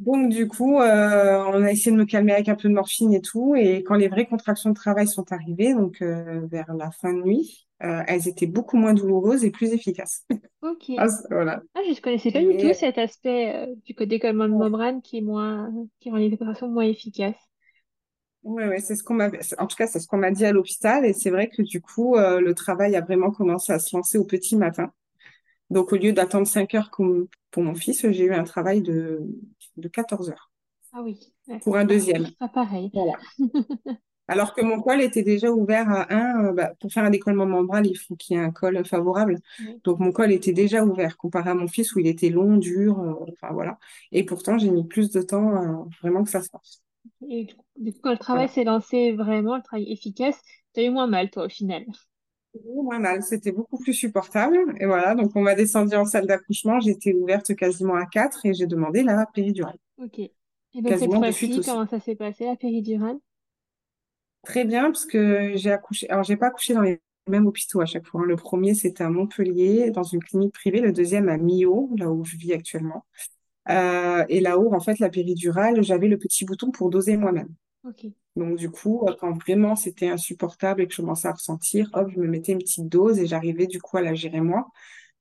Donc du coup, euh, on a essayé de me calmer avec un peu de morphine et tout. Et quand les vraies contractions de travail sont arrivées, donc euh, vers la fin de nuit, euh, elles étaient beaucoup moins douloureuses et plus efficaces. Ok. Ah, voilà. Ah, je ne connaissais pas du tout cet aspect euh, du co- décollement de ouais, membrane qui est moins, qui rend les opérations moins efficaces. ouais, ouais, c'est ce qu'on m'a, en tout cas, c'est ce qu'on m'a dit à l'hôpital. Et c'est vrai que du coup, euh, le travail a vraiment commencé à se lancer au petit matin. Donc, au lieu d'attendre 5 heures comme pour mon fils, j'ai eu un travail de, de 14 heures Ah oui, pour un deuxième. pas pareil. Voilà. Alors que mon col était déjà ouvert à un, euh, bah, pour faire un décollement membrane, il faut qu'il y ait un col favorable. Oui. Donc, mon col était déjà ouvert comparé à mon fils où il était long, dur, euh, enfin voilà. Et pourtant, j'ai mis plus de temps euh, vraiment que ça se passe. Et du coup, du coup, quand le travail Voilà. s'est lancé vraiment, le travail efficace, t'as eu moins mal, toi, au final? Moins mal, c'était beaucoup plus supportable. Et voilà, donc on m'a descendu en salle d'accouchement, j'étais ouverte quasiment à 4 et j'ai demandé la péridurale. Ok. Et donc cette fois-ci, comment ça s'est passé, la péridurale? Très bien, parce que j'ai accouché. Alors, j'ai pas accouché dans les mêmes hôpitaux à chaque fois. hein. Le premier, c'était à Montpellier, dans une clinique privée. Le deuxième, à Millau, là où je vis actuellement. Euh, et là-haut, en fait, la péridurale, j'avais le petit bouton pour doser moi-même. Donc, du coup, euh, quand vraiment c'était insupportable et que je commençais à ressentir, hop, je me mettais une petite dose et j'arrivais du coup à la gérer moi.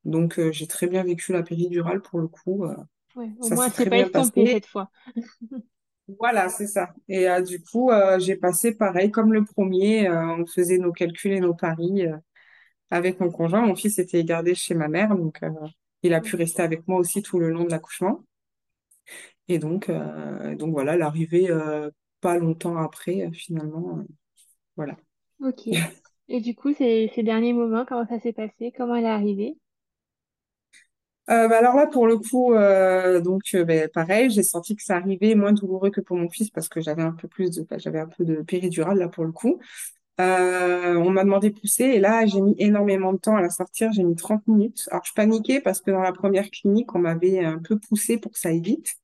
Donc, euh, j'ai très bien vécu la péridurale pour le coup. euh, Ouais, au ça moins, c'est très pas passé. cette fois. Voilà, c'est ça. Et euh, du coup, euh, j'ai passé pareil comme le premier. euh, on faisait nos calculs et nos paris. avec mon conjoint. Mon fils était gardé chez ma mère, donc il a pu rester avec moi aussi tout le long de l'accouchement. Et donc, donc voilà, l'arrivée pas longtemps après, finalement, voilà. Ok. Et du coup, ces derniers moments, comment ça s'est passé? Comment elle est arrivée? Euh, bah alors là, pour le coup, euh, donc euh, ben, pareil, j'ai senti que ça arrivait moins douloureux que pour mon fils parce que j'avais un peu plus de, bah, j'avais un peu de péridurale là pour le coup. Euh, on m'a demandé de pousser et là, j'ai mis énormément de temps à la sortir. J'ai mis 30 minutes. Alors, je paniquais parce que dans la première clinique, on m'avait un peu poussé pour que ça aille vite.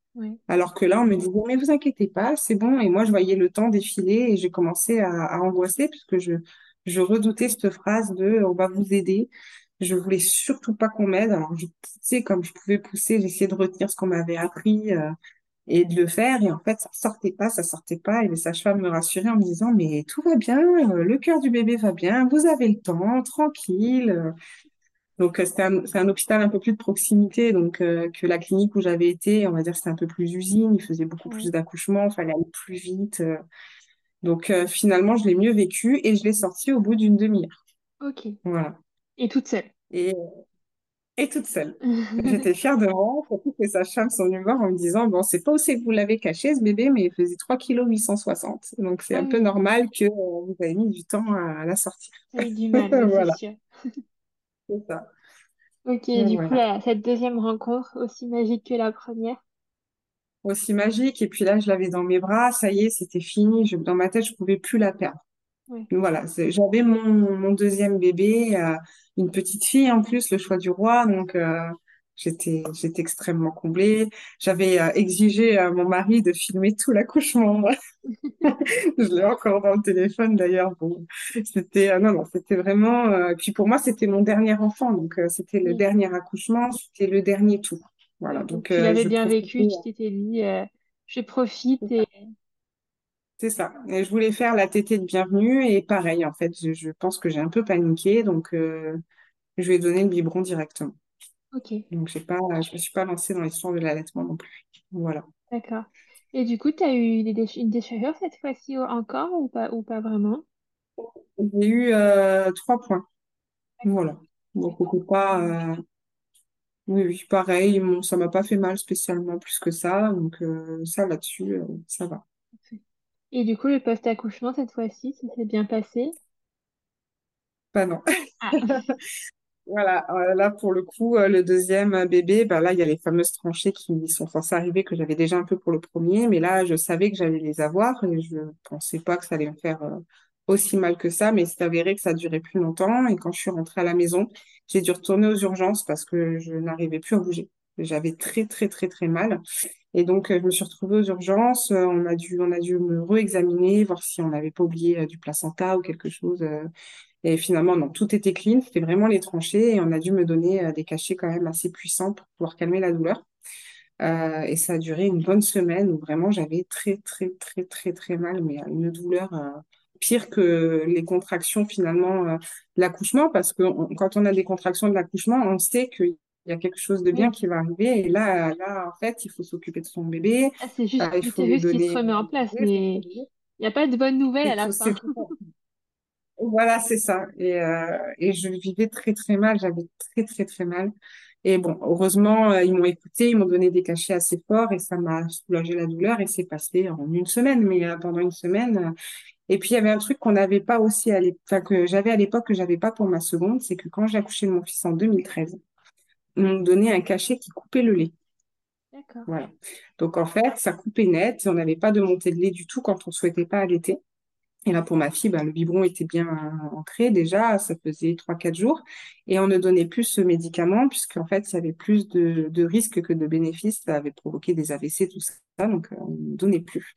Alors que là, on me disait, mais vous inquiétez pas, c'est bon. Et moi, je voyais le temps défiler et j'ai commencé à, à angoisser puisque je, je redoutais cette phrase de on va vous aider. Je voulais surtout pas qu'on m'aide. Alors, je poussais comme je pouvais pousser. J'essayais de retenir ce qu'on m'avait appris euh, et de le faire. Et en fait, ça sortait pas, ça sortait pas. Et les sages-femmes me rassuraient en me disant, mais tout va bien, euh, le cœur du bébé va bien, vous avez le temps, tranquille. euh. Donc, c'était un, c'est un hôpital un peu plus de proximité donc euh, que la clinique où j'avais été. On va dire c'était un peu plus usine. Il faisait beaucoup plus d'accouchements. Il fallait aller plus vite. euh. Donc, euh, finalement, je l'ai mieux vécu et je l'ai sorti au bout d'une demi-heure. Ok. Voilà. Et toute seule. Et, et toute seule. J'étais fière de moi, surtout que les sages-femmes sont venues me voir en me disant, bon, c'est pas où c'est que vous l'avez caché, ce bébé, mais il faisait 3 kg 860. Donc, c'est Ah un peu oui, normal que euh, vous avez mis du temps à, à la sortir. eu du mal, c'est Voilà, sûr. c'est ça. Ok, du coup, là, cette deuxième rencontre, aussi magique que la première. Aussi magique. Et puis là, je l'avais dans mes bras, ça y est, c'était fini. Je, dans ma tête, je pouvais plus la perdre. Voilà, j'avais mon, mon deuxième bébé, euh, une petite fille en plus, le choix du roi, donc euh, j'étais j'étais extrêmement comblée. J'avais euh, exigé à mon mari de filmer tout l'accouchement. Je l'ai encore dans le téléphone d'ailleurs. Bon, c'était non non, c'était vraiment. puis pour moi, c'était mon dernier enfant, donc c'était le Oui. dernier accouchement, c'était le dernier tout. Voilà, Donc, tu l'avais bien vécu, tu t'étais dit, je profite et... C'est ça. Et je voulais faire la tétée de bienvenue et pareil, en fait, je, je pense que j'ai un peu paniqué, donc euh, je lui ai donné le biberon directement. Ok, Donc j'ai pas, je me suis pas lancée dans l'histoire de l'allaitement non plus. Voilà. d'accord. Et du coup, tu as eu des déch- une déchirure cette fois-ci encore ou pas, ou pas vraiment? J'ai eu euh, trois points. Voilà. Donc on peut pas. euh, Oui, oui, pareil. Bon, ça m'a pas fait mal spécialement plus que ça. Donc euh, ça là-dessus, ça va. Et du coup, le post-accouchement cette fois-ci, ça s'est bien passé? Pas non. Ah, Voilà, euh, là pour le coup, euh, le deuxième euh, bébé, bah là il y a les fameuses tranchées qui sont censées arriver que j'avais déjà un peu pour le premier, mais là je savais que j'allais les avoir et je pensais pas que ça allait me faire aussi mal que ça, mais c'est avéré que ça durait plus longtemps et quand je suis rentrée à la maison, j'ai dû retourner aux urgences parce que je n'arrivais plus à bouger. J'avais très très très très mal et donc euh, je me suis retrouvée aux urgences. Euh, on a dû on a dû me réexaminer, voir si on n'avait pas oublié euh, du placenta ou quelque chose. et finalement, non, tout était clean, c'était vraiment les tranchées et on a dû me donner des cachets quand même assez puissants pour pouvoir calmer la douleur. Et ça a duré une bonne semaine où vraiment j'avais très, très, très, très, très mal, mais une douleur pire que les contractions finalement de l'accouchement parce que quand on a des contractions de l'accouchement, on sait qu'il y a quelque chose de bien qui va arriver et là, là, en fait, il faut s'occuper de son bébé, Ah, c'est juste il faut l'utérus qui se donner, remet en place, mais il n'y a pas de bonne nouvelle à la fin. Voilà, c'est ça. Et, euh, et je vivais très très mal, j'avais très très très mal. Et bon, heureusement, euh, ils m'ont écouté, ils m'ont donné des cachets assez forts et ça m'a soulagé la douleur et c'est passé en une semaine, mais euh, pendant une semaine. Et puis il y avait un truc qu'on n'avait pas aussi à l'époque, enfin, que j'avais à l'époque que j'avais pas pour ma seconde, c'est que quand j'ai accouché de mon fils en 2013, ils m'ont donné un cachet qui coupait le lait. D'accord. Voilà. Donc en fait, ça coupait net, on n'avait pas de montée de lait du tout quand on souhaitait pas allaiter. Et là, pour ma fille, bah, le biberon était bien ancré déjà, ça faisait trois quatre jours. Et on ne donnait plus ce médicament, puisqu'en fait, y avait plus de, risques que de bénéfices. Ça avait provoqué des AVC, tout ça. Donc, euh, on ne donnait plus.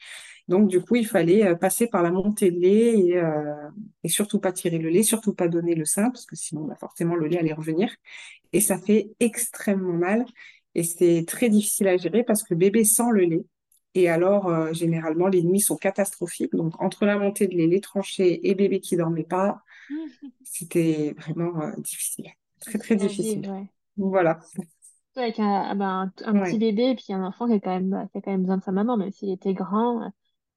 Donc, du coup, il fallait euh, passer par la montée de lait et, euh, et surtout pas tirer le lait, surtout pas donner le sein, parce que sinon, bah, forcément, le lait allait revenir. Et ça fait extrêmement mal. Et c'est très difficile à gérer parce que bébé sent le lait. Et alors, euh, généralement, les nuits sont catastrophiques. Donc, entre la montée de lait, les tranchées et bébé qui dormait pas, c'était vraiment euh, difficile. Très, très Difficile vivre, ouais. Voilà. Avec un, ah ben, un, un petit bébé et puis un enfant qui a quand même, qui a quand même besoin de sa maman, même s'il était grand,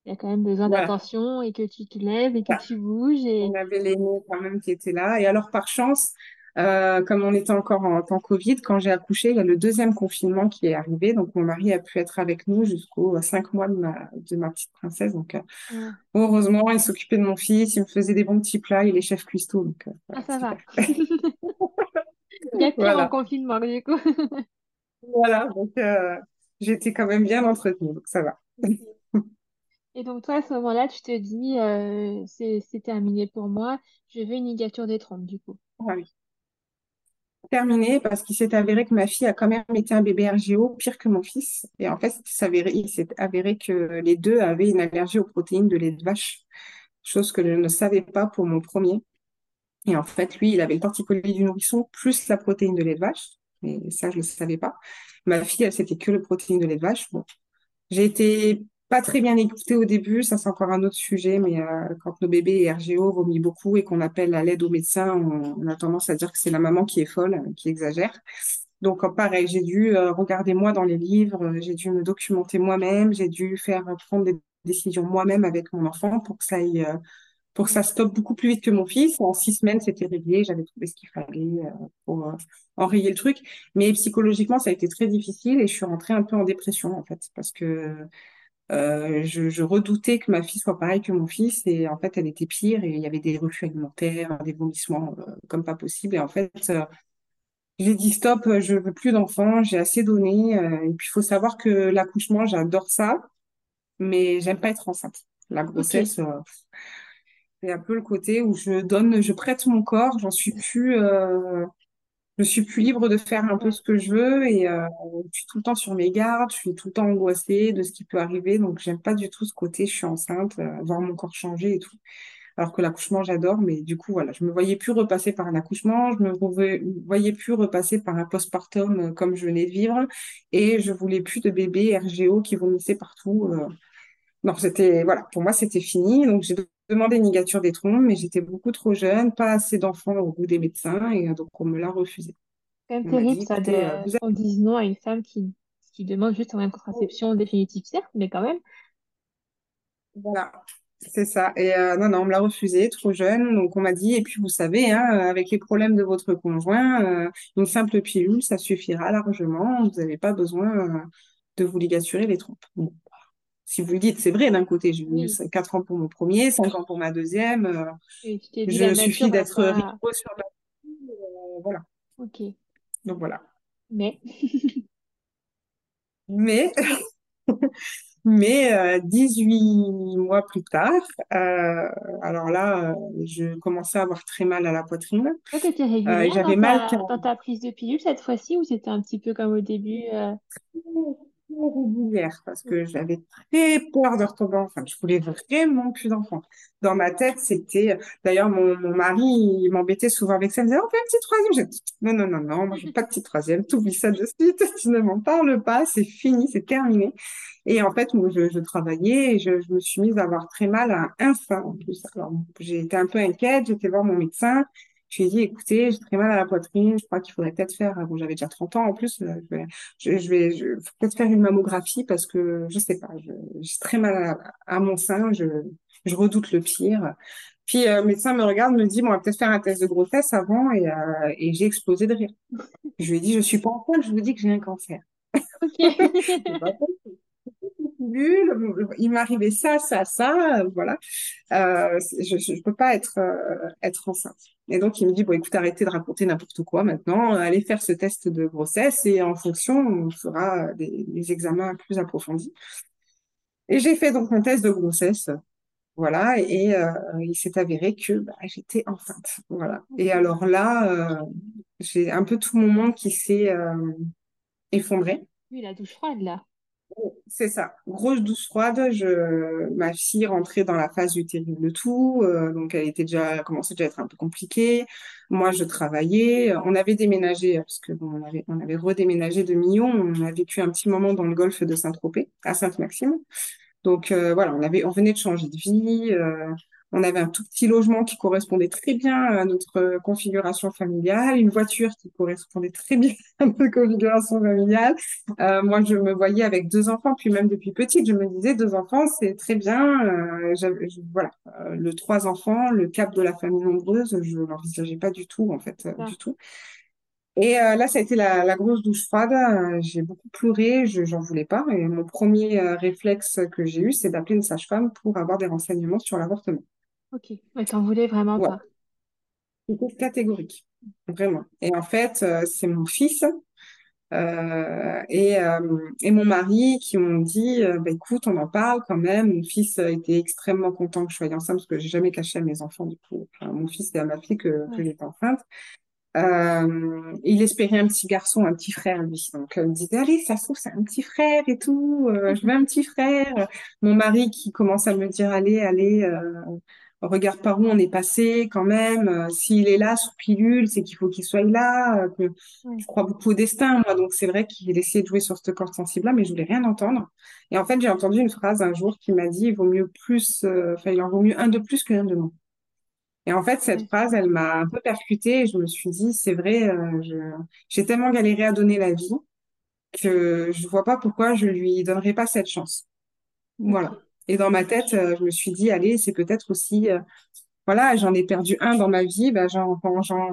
il a quand même besoin Voilà. d'attention et que tu te lèves et que Ça. tu bouges et... On avait l'aîné quand même qui était là. Et alors, par chance, euh, comme on était encore en temps Covid, quand j'ai accouché, il y a le deuxième confinement qui est arrivé. Donc, mon mari a pu être avec nous jusqu'aux cinq mois de ma, de ma petite princesse. Donc, euh, Ah, heureusement, il s'occupait de mon fils, il me faisait des bons petits plats, il est chef cuistot. Donc, euh, ah, voilà, ça va. Il y a pire en Voilà. confinement, du coup. Voilà. Donc, j'étais quand même bien entretenue. Donc, ça va. Et donc toi, à ce moment-là, tu te dis, c'est c'est terminé pour moi, je veux une ligature des trompes, du coup. Ah oui. Terminé parce qu'il s'est avéré que ma fille a quand même été un bébé RGO pire que mon fils. Et en fait, il s'est avéré, que les deux avaient une allergie aux protéines de lait de vache, chose que je ne savais pas pour mon premier. Et en fait, lui, il avait le torticolis du nourrisson plus la protéine de lait de vache. Et ça, je ne le savais pas. Ma fille, elle, c'était que le protéine de lait de vache. Bon, j'ai été pas très bien écoutée au début, ça c'est encore un autre sujet, mais euh, quand nos bébés est RGO vomit beaucoup et qu'on appelle à l'aide au médecin, on, on a tendance à dire que c'est la maman qui est folle, qui exagère. Donc pareil, j'ai dû euh, regarder moi dans les livres, euh, j'ai dû me documenter moi-même, j'ai dû faire prendre des décisions moi-même avec mon enfant pour que ça aille, pour que ça stoppe beaucoup plus vite que mon fils. En six semaines, c'était réglé, j'avais trouvé ce qu'il fallait pour enrayer le truc. Mais psychologiquement, ça a été très difficile et je suis rentrée un peu en dépression en fait, parce que euh, je, je redoutais que ma fille soit pareille que mon fils et en fait elle était pire et il y avait des reflux alimentaires, des vomissements euh, comme pas possible et en fait euh, j'ai dit stop, je veux plus d'enfants, j'ai assez donné et puis il faut savoir que l'accouchement j'adore ça mais j'aime pas être enceinte. La grossesse c'est un peu le côté où je donne, je prête mon corps, j'en suis plus je suis plus libre de faire un peu ce que je veux et euh, je suis tout le temps sur mes gardes, je suis tout le temps angoissée de ce qui peut arriver. Donc, j'aime pas du tout ce côté, je suis enceinte, euh, voir mon corps changer et tout. alors que l'accouchement, j'adore, mais du coup, voilà, je me voyais plus repasser par un accouchement, je me voyais, voyais plus repasser par un postpartum euh, comme je venais de vivre, et je voulais plus de bébés RGO qui vomissaient partout. Non, c'était, voilà, pour moi, c'était fini. Donc, j'ai demandé une ligature des trompes, mais j'étais beaucoup trop jeune, pas assez d'enfants au goût des médecins, et euh, donc on me l'a refusé. C'est quand même On terrible dit, ça euh, de vous êtes... qu'on dise non à une femme qui, qui demande juste une contraception définitive, certes, mais quand même. Voilà, c'est ça. Et euh, non, non, on me l'a refusé, trop jeune. Donc on m'a dit, et puis vous savez, hein, avec les problèmes de votre conjoint, euh, une simple pilule, ça suffira largement. Vous n'avez pas besoin de vous ligaturer les trompes. Bon, si vous le dites, c'est vrai d'un côté. J'ai eu Oui. 4 ans pour mon premier, 5 ans pour ma deuxième. euh, dit la je suffit va d'être pas. rigoureux sur ma pilule, euh, voilà. Ok. Donc voilà. Mais. Mais, mais euh, 18 mois plus tard, euh, alors là, euh, je commençais à avoir très mal à la poitrine. Euh, régulière dans j'avais mal ta, dans ta prise de pilule cette fois-ci ou c'était un petit peu comme au début euh, régulière parce que j'avais très peur de retomber enceinte. Je voulais vraiment plus d'enfants. Dans ma tête, c'était... D'ailleurs, mon, mon mari, il m'embêtait souvent avec ça. Il me disait, on fait un petit troisième. J'ai dit, non, non, non, non, moi, je pas de petit troisième. T'oublies ça de suite. Tu ne m'en parles pas. C'est fini, c'est terminé. Et en fait, moi, je, je travaillais et je, je me suis mise à avoir très mal à un sein en plus. Alors, j'ai été un peu inquiète. J'étais voir mon médecin. Je lui ai dit, écoutez, j'ai très mal à la poitrine. Je crois qu'il faudrait peut-être faire... Bon, j'avais déjà 30 ans en plus. euh, Je vais, je, je vais je, faut peut-être faire une mammographie parce que je sais pas. J'ai très mal à, à mon sein. Je, je redoute le pire. Puis euh, le médecin me regarde, me dit, bon, on va peut-être faire un test de grossesse avant. Et, euh, et j'ai explosé de rire. Je lui ai dit, je suis pas enceinte. Je vous dis que j'ai un cancer. Ok. Il m'arrivait ça, ça, ça, voilà. Euh, je, je peux pas être euh, être enceinte. Et donc il me dit bon écoute arrêtez de raconter n'importe quoi maintenant, allez faire ce test de grossesse et en fonction on fera des, des examens plus approfondis. Et j'ai fait donc mon test de grossesse, voilà, et euh, il s'est avéré que bah, j'étais enceinte, voilà. Et alors là, j'ai un peu tout mon monde qui s'est effondré. Oui, la douche froide là. C'est ça, grosse douce froide. Je, ma fille rentrait dans la phase du terrible tout, euh, donc elle était déjà, commençait déjà à être un peu compliquée. Moi, je travaillais. On avait déménagé parce que bon, on avait, on avait redéménagé de Millau. On a vécu un petit moment dans le golfe de Saint-Tropez, à Sainte-Maxime. Donc euh, voilà, on avait, on venait de changer de vie. euh, on avait un tout petit logement qui correspondait très bien à notre euh, configuration familiale, une voiture qui correspondait très bien à notre configuration familiale. Euh, moi, je me voyais avec deux enfants, puis même depuis petite, je me disais deux enfants, c'est très bien. Euh, je- voilà, Euh, le trois enfants, le cap de la famille nombreuse, je l'envisageais pas du tout, en fait, Ça. du tout. Et euh, là, ça a été la, la grosse douche froide. Euh, j'ai beaucoup pleuré, je j'en voulais pas. Et mon premier euh, réflexe que j'ai eu, c'est d'appeler une sage-femme pour avoir des renseignements sur l'avortement. Ok. Mais t'en voulais vraiment Ouais, pas. c'était catégorique, vraiment. Et en fait, euh, c'est mon fils euh, et, euh, et mon mari qui m'ont dit, euh, bah, écoute, on en parle quand même. Mon fils était extrêmement content que je sois enceinte parce que j'ai jamais caché à mes enfants du coup, enfin, mon fils et à ma fille que, j'étais enceinte. Il espérait un petit garçon, un petit frère, lui. Donc, il me disait, allez, ça se trouve, c'est un petit frère et tout. je veux un petit frère. Mon mari qui commence à me dire, allez, allez, regarde par où on est passé quand même. euh, s'il est là sous pilule, c'est qu'il faut qu'il soit là. euh, que je crois beaucoup au destin, moi. Donc, c'est vrai qu'il essayait de jouer sur cette corde sensible-là, mais je voulais rien entendre. Et en fait, j'ai entendu une phrase un jour qui m'a dit, il vaut mieux plus, euh, enfin, il en vaut mieux un de plus qu'un de moins. Et en fait, cette phrase, elle m'a un peu percutée et je me suis dit, c'est vrai, euh, je, j'ai tellement galéré à donner la vie que je vois pas pourquoi je lui donnerais pas cette chance. Voilà. Et dans ma tête, euh, je me suis dit, allez, c'est peut-être aussi, euh, voilà, j'en ai perdu un dans ma vie, bah, j'en,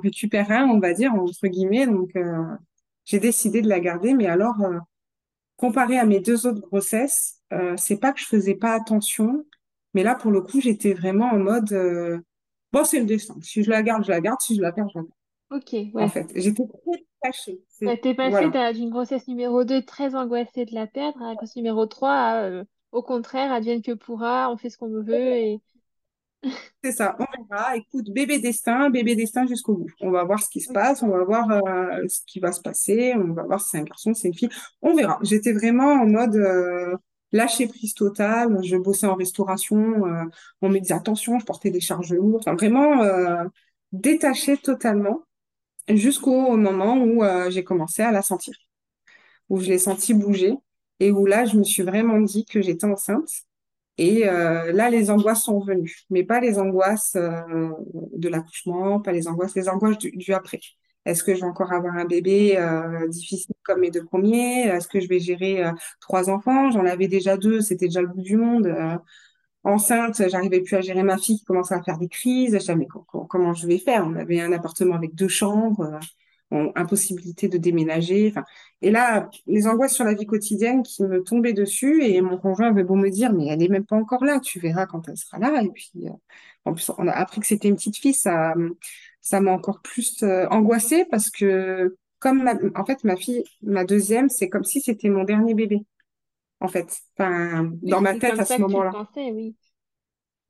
récupère un, on va dire, entre guillemets. Donc, euh, j'ai décidé de la garder. Mais alors, euh, comparé à mes deux autres grossesses, c'est pas que je faisais pas attention, mais là, pour le coup, j'étais vraiment en mode, bon, c'est le destin. Si je la garde, je la garde. Si je la perds, je la perds. Ok. En Ouais. fait, j'étais très C'est, t'es passé voilà. d'un- d'une grossesse numéro 2 très angoissée de la perdre à la grossesse numéro 3 à, euh, au contraire, advienne que pourra, on fait ce qu'on veut et. C'est ça. On verra. Écoute, bébé destin, bébé destin jusqu'au bout. On va voir ce qui se passe. On va voir euh, ce qui va se passer. On va voir si c'est un garçon, si c'est une fille. On verra. J'étais vraiment en mode, euh, lâcher prise totale. Je bossais en restauration. euh, on me disait attention, je portais des charges lourdes. Enfin, vraiment détachée totalement jusqu'au moment où j'ai commencé à la sentir, où je l'ai sentie bouger et où là, je me suis vraiment dit que j'étais enceinte. Et euh, là, les angoisses sont venues, mais pas les angoisses euh, de l'accouchement, pas les angoisses, les angoisses du, après. Est-ce que je vais encore avoir un bébé euh, difficile comme mes deux premiers? Est-ce que je vais gérer trois enfants? J'en avais déjà deux, c'était déjà le bout du monde. Enceinte, j'arrivais plus à gérer ma fille qui commençait à faire des crises. Je disais, mais co- co- comment je vais faire? On avait un appartement avec deux chambres, on- impossibilité de déménager. Enfin, et là, les angoisses sur la vie quotidienne qui me tombaient dessus et mon conjoint avait beau me dire, mais elle est même pas encore là, tu verras quand elle sera là. Et puis, euh, en plus, on a appris que c'était une petite fille, ça, ça m'a encore plus euh, angoissée parce que comme ma- en fait, ma fille, ma deuxième, c'est comme si c'était mon dernier bébé, en fait, enfin, Oui, dans ma tête à ce moment-là. oui.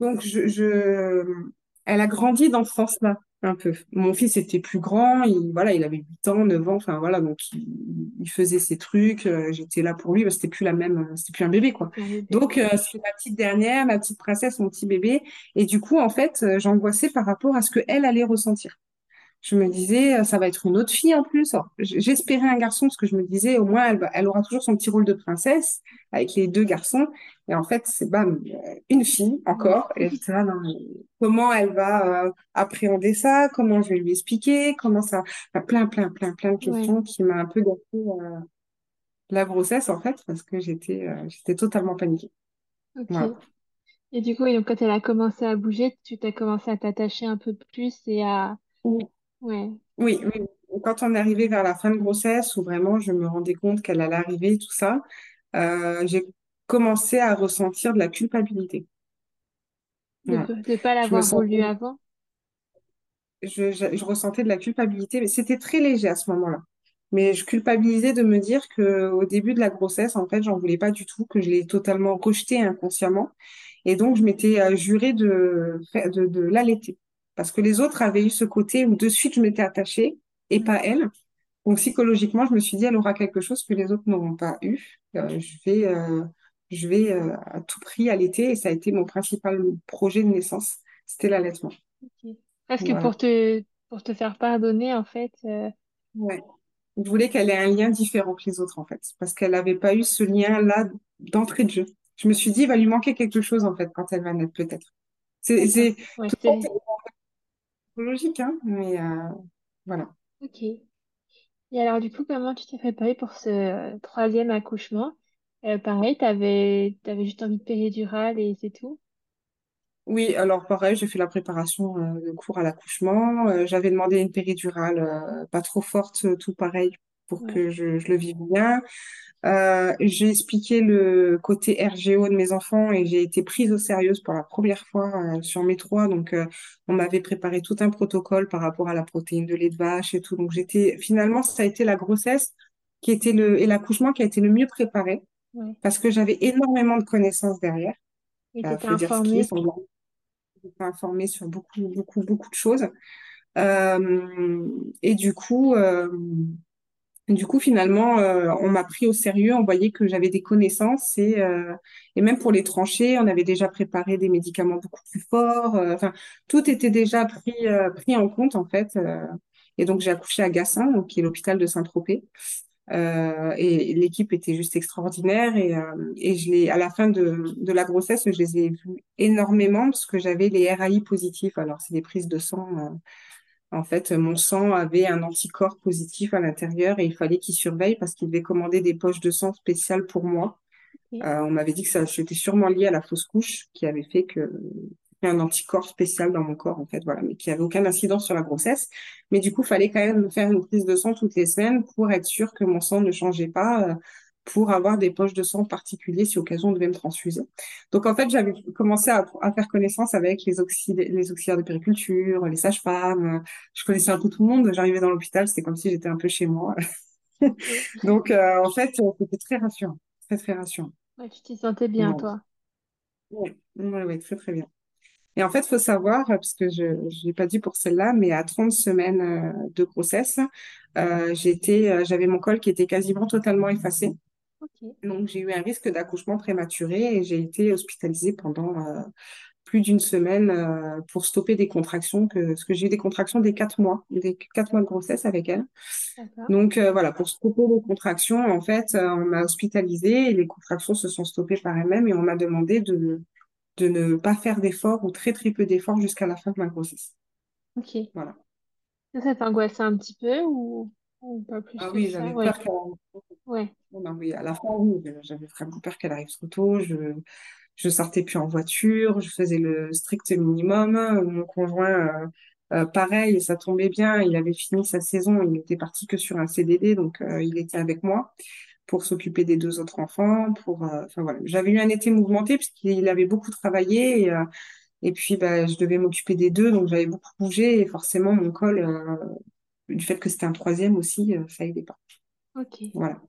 Donc, je, je... elle a grandi dans ce sens-là, un peu. Mon fils était plus grand, il, voilà, il avait 8 ans, 9 ans, enfin voilà, donc il, il faisait ses trucs, euh, j'étais là pour lui, que c'était plus la même, euh, c'était plus un bébé, quoi. Donc, euh, c'est ma petite dernière, ma petite princesse, mon petit bébé, et du coup, en fait, euh, j'angoissais par rapport à ce que elle allait ressentir. Je me disais, euh, ça va être une autre fille en plus. J'espérais un garçon parce que je me disais, au moins, elle, aura toujours son petit rôle de princesse avec les deux garçons. Et en fait, c'est bam, euh, une fille encore. Et j'étais là, non, mais comment elle va euh, appréhender ça? Comment je vais lui expliquer? Comment ça? Enfin, plein, plein, plein, plein de Ouais. questions qui m'a un peu gâché euh, la grossesse en fait parce que j'étais euh, j'étais totalement paniquée. Voilà. Et du coup, et donc, quand elle a commencé à bouger, tu t'as commencé à t'attacher un peu plus et à... Oui, oui, oui. Quand on est arrivé vers la fin de grossesse, où vraiment je me rendais compte qu'elle allait arriver, tout ça, euh, j'ai commencé à ressentir de la culpabilité. De Ouais. ne pas l'avoir voulu sentais, avant? je, je, je ressentais de la culpabilité, mais c'était très léger à ce moment-là. Mais je culpabilisais de me dire que au début de la grossesse, en fait, j'en voulais pas du tout, que je l'ai totalement rejeté inconsciemment. Et donc, je m'étais euh, juré de, de l'allaiter. Parce que les autres avaient eu ce côté où de suite je m'étais attachée et pas elle. Donc, psychologiquement, je me suis dit, elle aura quelque chose que les autres n'auront pas eu. Euh, je vais, euh, je vais euh, à tout prix allaiter et ça a été mon principal projet de naissance. C'était l'allaitement. Ok. Parce que pour te, pour te faire pardonner, en fait, Ouais. Je voulais qu'elle ait un lien différent que les autres, en fait, parce qu'elle n'avait pas eu ce lien-là d'entrée de jeu. Je me suis dit, il va lui manquer quelque chose, en fait, quand elle va naître, peut-être. C'est, d'accord. c'est, Ouais, tout ça, c'était... c'est logique, hein, mais euh, voilà. Ok. Et alors, du coup, comment tu t'es préparée pour ce euh, troisième accouchement? Euh, pareil, t'avais, t'avais juste envie de péridurale et c'est tout? Oui, alors pareil, j'ai fait la préparation euh, de cours à l'accouchement. Euh, j'avais demandé une péridurale euh, pas trop forte, tout pareil, pour Ouais. que je, je le vive bien. Euh, j'ai expliqué le côté RGO de mes enfants et j'ai été prise au sérieux pour la première fois euh, sur mes trois. Donc, euh, on m'avait préparé tout un protocole par rapport à la protéine de lait de vache et tout. Donc, j'étais finalement, ça a été la grossesse qui était le et l'accouchement qui a été le mieux préparé Ouais. parce que j'avais énormément de connaissances derrière. Et informée? j'étais informée sur beaucoup, beaucoup, beaucoup de choses. Et du coup, du coup, finalement, euh, on m'a pris au sérieux, on voyait que j'avais des connaissances et, euh, et même pour les tranchées, on avait déjà préparé des médicaments beaucoup plus forts. euh, Enfin, tout était déjà pris, euh, pris en compte en fait. euh. et donc, j'ai accouché à Gassin, donc, qui est l'hôpital de Saint-Tropez. Euh, et l'équipe était juste extraordinaire. Et, et je l'ai, à la fin de, de la grossesse, je les ai vus énormément parce que j'avais les RAI positifs. Alors, c'est des prises de sang. Euh, en fait, mon sang avait un anticorps positif à l'intérieur et il fallait qu'il surveille parce qu'il devait commander des poches de sang spéciales pour moi. Euh, on m'avait dit que ça c'était sûrement lié à la fausse couche qui avait fait que un anticorps spécial dans mon corps, en fait, voilà, mais qui avait aucun incidence sur la grossesse. Mais du coup, il fallait quand même faire une prise de sang toutes les semaines pour être sûr que mon sang ne changeait pas, euh, pour avoir des poches de sang particuliers si occasion on devait me transfuser. Donc, en fait, j'avais commencé à, à faire connaissance avec les, auxili- les auxiliaires de périculture, les sages-femmes. euh, Je connaissais un peu tout le monde. J'arrivais dans l'hôpital, c'était comme si j'étais un peu chez moi. Donc, euh, en fait, euh, c'était très rassurant. Très, très rassurant. Ouais, tu t'y sentais bien, toi. Ouais, ouais, ouais, très, très bien. Et en fait, il faut savoir, parce que je ne l'ai pas dit pour celle-là, mais à 30 semaines euh, de grossesse, euh, euh, j'avais mon col qui était quasiment totalement effacé. Donc, j'ai eu un risque d'accouchement prématuré et j'ai été hospitalisée pendant euh, plus d'une semaine euh, pour stopper des contractions, que, parce que j'ai eu des contractions des quatre mois, des quatre mois de grossesse avec elle. Donc, euh, voilà, pour stopper les contractions, en fait, on m'a hospitalisée et les contractions se sont stoppées par elles-mêmes et on m'a demandé de, de ne pas faire d'efforts ou très, très peu d'efforts jusqu'à la fin de ma grossesse. Ok. Voilà. Ça, ça t'angoissait un petit peu ou, ou pas plus Ah oui, j'avais Ouais, peur qu'elle ouais, Non, non, oui, à la fin, oui, j'avais vraiment peur qu'elle arrive trop tôt. Je, je sortais plus en voiture, je faisais le strict minimum. Mon conjoint, euh, euh, pareil, ça tombait bien. Il avait fini sa saison, il était parti que sur un CDD, donc euh, il était avec moi pour s'occuper des deux autres enfants. Pour, enfin voilà, j'avais eu un été mouvementé puisqu'il avait beaucoup travaillé et, et puis bah, je devais m'occuper des deux, donc j'avais beaucoup bougé et forcément mon col, du fait que c'était un troisième aussi, euh, ça aidait pas. ok. Voilà.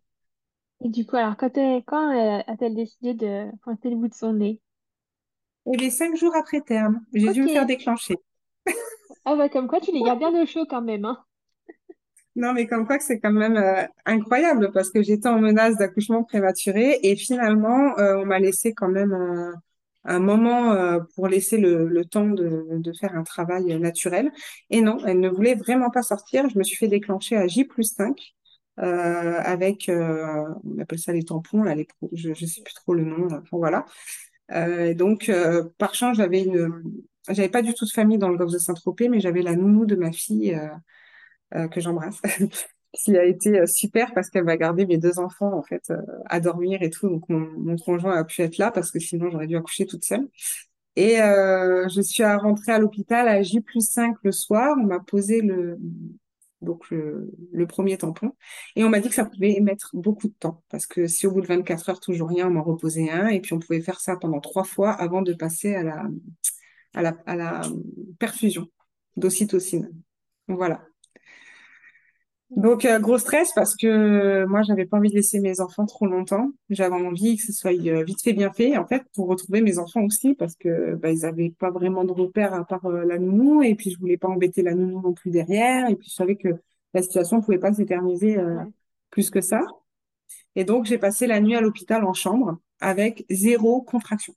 Et du coup, alors, quand, quand euh, a-t-elle décidé de pointer le bout de son nez? Et les cinq jours après terme, j'ai dû me faire déclencher. Ah bah comme quoi, tu les gardes bien au chaud quand même, hein? Non, mais comme quoi que c'est quand même euh, incroyable parce que j'étais en menace d'accouchement prématuré et finalement, euh, on m'a laissé quand même un, un moment euh, pour laisser le, le temps de, de faire un travail naturel. Et non, elle ne voulait vraiment pas sortir. Je me suis fait déclencher à J plus 5 euh, avec, euh, on appelle ça les tampons, là, les, je ne sais plus trop le nom. Enfin, voilà. Donc, par chance, j'avais une, j'avais pas du tout de famille dans le golfe de Saint-Tropez, mais j'avais la nounou de ma fille que j'embrasse, qui a été euh, super parce qu'elle va garder mes deux enfants en fait euh, à dormir et tout. Donc, mon, conjoint a pu être là parce que sinon j'aurais dû accoucher toute seule. Et euh, je suis à rentrer à l'hôpital à J plus 5 le soir. On m'a posé le, donc le premier tampon. Et on m'a dit que ça pouvait mettre beaucoup de temps. Parce que si au bout de 24 heures, toujours rien, on m'en reposait un. Et puis on pouvait faire ça pendant trois fois avant de passer à la, à la, à la perfusion d'ocytocine. Voilà. Donc, euh, gros stress parce que euh, moi, j'avais pas envie de laisser mes enfants trop longtemps. J'avais envie que ce soit euh, vite fait, bien fait, en fait, pour retrouver mes enfants aussi parce que bah, ils avaient pas vraiment de repères à part euh, la nounou et puis je voulais pas embêter la nounou non plus derrière et puis je savais que la situation pouvait pas s'éterniser euh, plus que ça. Et donc, j'ai passé la nuit à l'hôpital en chambre avec zéro contraction.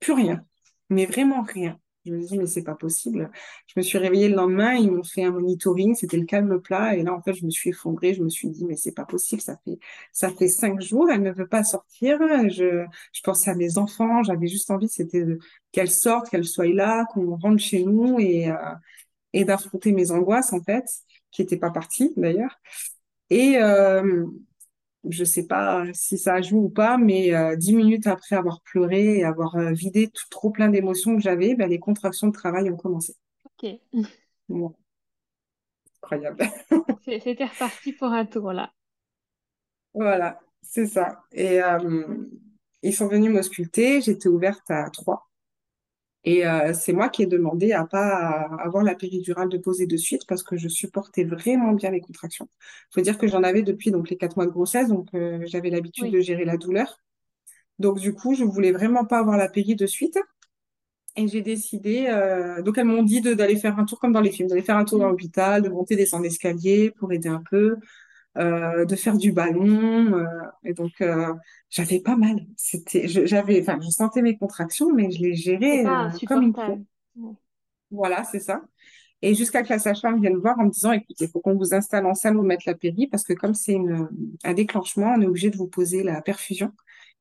Plus rien. Mais vraiment rien. Je me dis, mais c'est pas possible. Je me suis réveillée le lendemain, ils m'ont fait un monitoring, c'était le calme plat. Et là, en fait, je me suis effondrée. Je me suis dit, mais c'est pas possible. Ça fait, ça fait cinq jours, elle ne veut pas sortir. Je, je pensais à mes enfants. J'avais juste envie, c'était qu'elle sorte, qu'elle soit là, qu'on rentre chez nous et, euh, et d'affronter mes angoisses, en fait, qui n'étaient pas parties d'ailleurs. Et, euh, je sais pas si ça a joué ou pas, mais euh, dix minutes après avoir pleuré et avoir euh, vidé tout, trop plein d'émotions que j'avais, ben, les contractions de travail ont commencé. Ok. Bon, incroyable. C'était reparti pour un tour là. Voilà, c'est ça. Et euh, ils sont venus m'ausculter, j'étais ouverte à trois. Et euh, c'est moi qui ai demandé à pas avoir la péridurale de poser de suite parce que je supportais vraiment bien les contractions. faut dire que j'en avais depuis donc les quatre mois de grossesse, donc euh, j'avais l'habitude de gérer la douleur. Donc du coup, je voulais vraiment pas avoir la péri de suite. Et j'ai décidé, euh, donc elles m'ont dit d'aller faire un tour comme dans les films, d'aller faire un tour dans Mm. l'hôpital, de monter, descendre l'escalier pour aider un peu, euh, de faire du ballon. euh, et donc euh, j'avais pas mal. C'était, je- j'avais, enfin, je sentais mes contractions, mais je les gérais euh, comme il faut. Voilà, c'est ça. Et jusqu'à que la sage-femme vienne voir en me disant, écoutez, il faut qu'on vous installe en salle, vous mettre la péri, parce que comme c'est une, un déclenchement, on est obligé de vous poser la perfusion.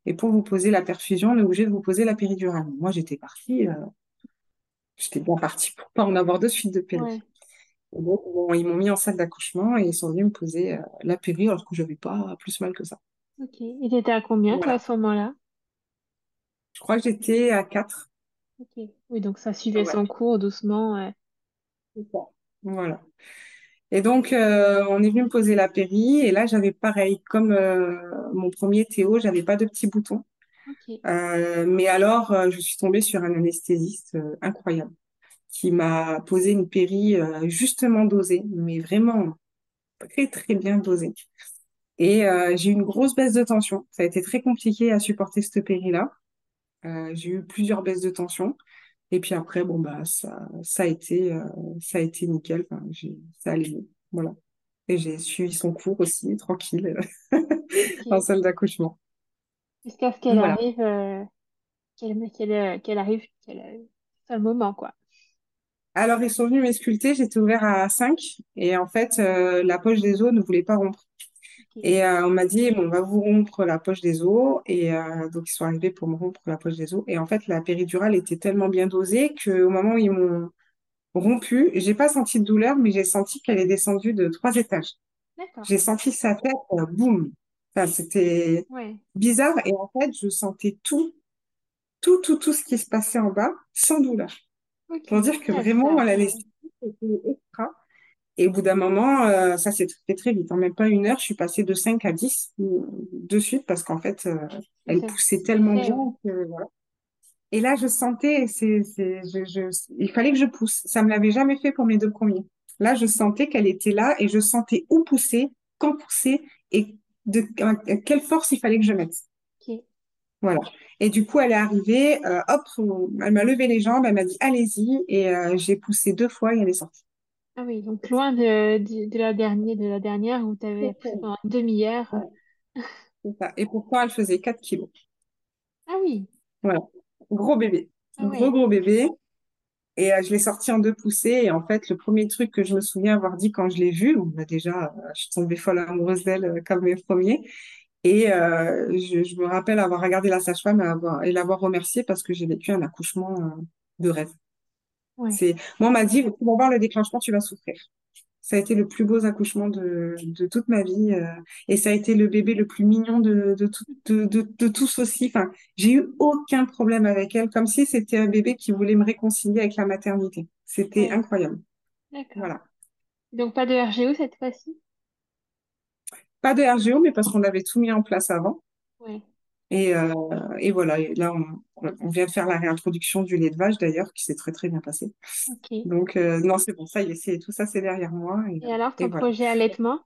Et pour vous poser la perfusion, on est obligé de vous poser la péridurale. Moi, j'étais partie. euh, J'étais bien partie pour pas en avoir de suite de péri. Ouais. Et donc, bon, ils m'ont mis en salle d'accouchement et ils sont venus me poser euh, la péri alors que je n'avais pas plus mal que ça. Ok. Et t'étais à combien toi à ce moment-là? Je crois que j'étais à 4. Ok. Oui, donc ça suivait Ouais, son cours doucement. ouais. c'est ça. Voilà. Et donc, euh, on est venu me poser la péri et là, j'avais pareil, comme euh, mon premier Théo, j'avais pas de petits boutons. Ok. Euh, mais alors, je suis tombée sur un anesthésiste incroyable qui m'a posé une péri euh, justement dosée, mais vraiment très, très bien dosée. Et euh, j'ai eu une grosse baisse de tension. Ça a été très compliqué à supporter cette péri-là. Euh, j'ai eu plusieurs baisses de tension. Et puis après, bon, bah, ça, ça a été, ça a été nickel. Enfin, j'ai, ça allait. Voilà. Et j'ai suivi son cours aussi, tranquille, en Ok. salle d'accouchement. Jusqu'à ce qu'elle Voilà. arrive, qu'elle qu'elle euh, qu'elle arrive, qu'elle c'est le moment, quoi. Alors, ils sont venus m'esculter, j'étais ouvert à 5 et en fait, euh, la poche des os ne voulait pas rompre. Et euh, on m'a dit, bon, on va vous rompre la poche des os. Et euh, donc, ils sont arrivés pour me rompre la poche des os. Et en fait, la péridurale était tellement bien dosée qu'au moment où ils m'ont rompu, j'ai pas senti de douleur, mais j'ai senti qu'elle est descendue de trois étages. J'ai senti sa tête, euh, boum. Enfin, c'était Ouais. bizarre. Et en fait, je sentais tout, tout, tout, tout ce qui se passait en bas sans douleur. Pour dire que vraiment. Ouais. l'anesthésie, c'était extra. Et au bout d'un moment, euh, ça s'est fait très vite. En même pas une heure, je suis passée de 5 à 10 euh, de suite parce qu'en fait, euh, elle poussait tellement bien ouais. que voilà. Et là, je sentais, c'est, c'est, je, je- il fallait que je pousse. Ça me l'avait jamais fait pour mes deux premiers. Là, je sentais qu'elle était là et je sentais où pousser, quand pousser et de à quelle force il fallait que je mette. Voilà. Et du coup, elle est arrivée, euh, hop, elle m'a levé les jambes, elle m'a dit allez-y et euh, j'ai poussé deux fois et elle est sortie. Ah oui, donc loin de, de, de la dernière, de la dernière où tu avais poussé pendant une demi-heure. Ouais, c'est ça. Et pourtant, elle faisait 4 kilos. Ah oui, Voilà. Gros bébé. ah Gros, ouais, gros bébé. Et euh, je l'ai sorti en deux poussées. Et en fait, le premier truc que je me souviens avoir dit quand je l'ai vue, bon, bah, déjà, euh, je suis tombée folle amoureuse d'elle euh, comme mes premiers. Et euh, je, je me rappelle avoir regardé la sage-femme et, avoir- et l'avoir remerciée parce que j'ai vécu un accouchement euh, de rêve. ouais, C'est, moi, on m'a dit, pour voir le déclenchement, tu vas souffrir. Ça a été le plus beau accouchement de, de toute ma vie. euh, et ça a été le bébé le plus mignon de, de, tout- de, de, de tous aussi. Enfin, j'ai eu aucun problème avec elle, comme si c'était un bébé qui voulait me réconcilier avec la maternité. C'était ouais, incroyable. d'accord. Voilà. Donc pas de RGO cette fois-ci? Pas de RGO, mais parce qu'on avait tout mis en place avant. Ouais, Et, euh, et voilà, et là, on, on vient de faire la réintroduction du lait de vache, d'ailleurs, qui s'est très, très bien passé. Donc, euh, non, c'est bon, ça y est, tout ça, c'est derrière moi. Et, Et alors ton voilà. projet allaitement?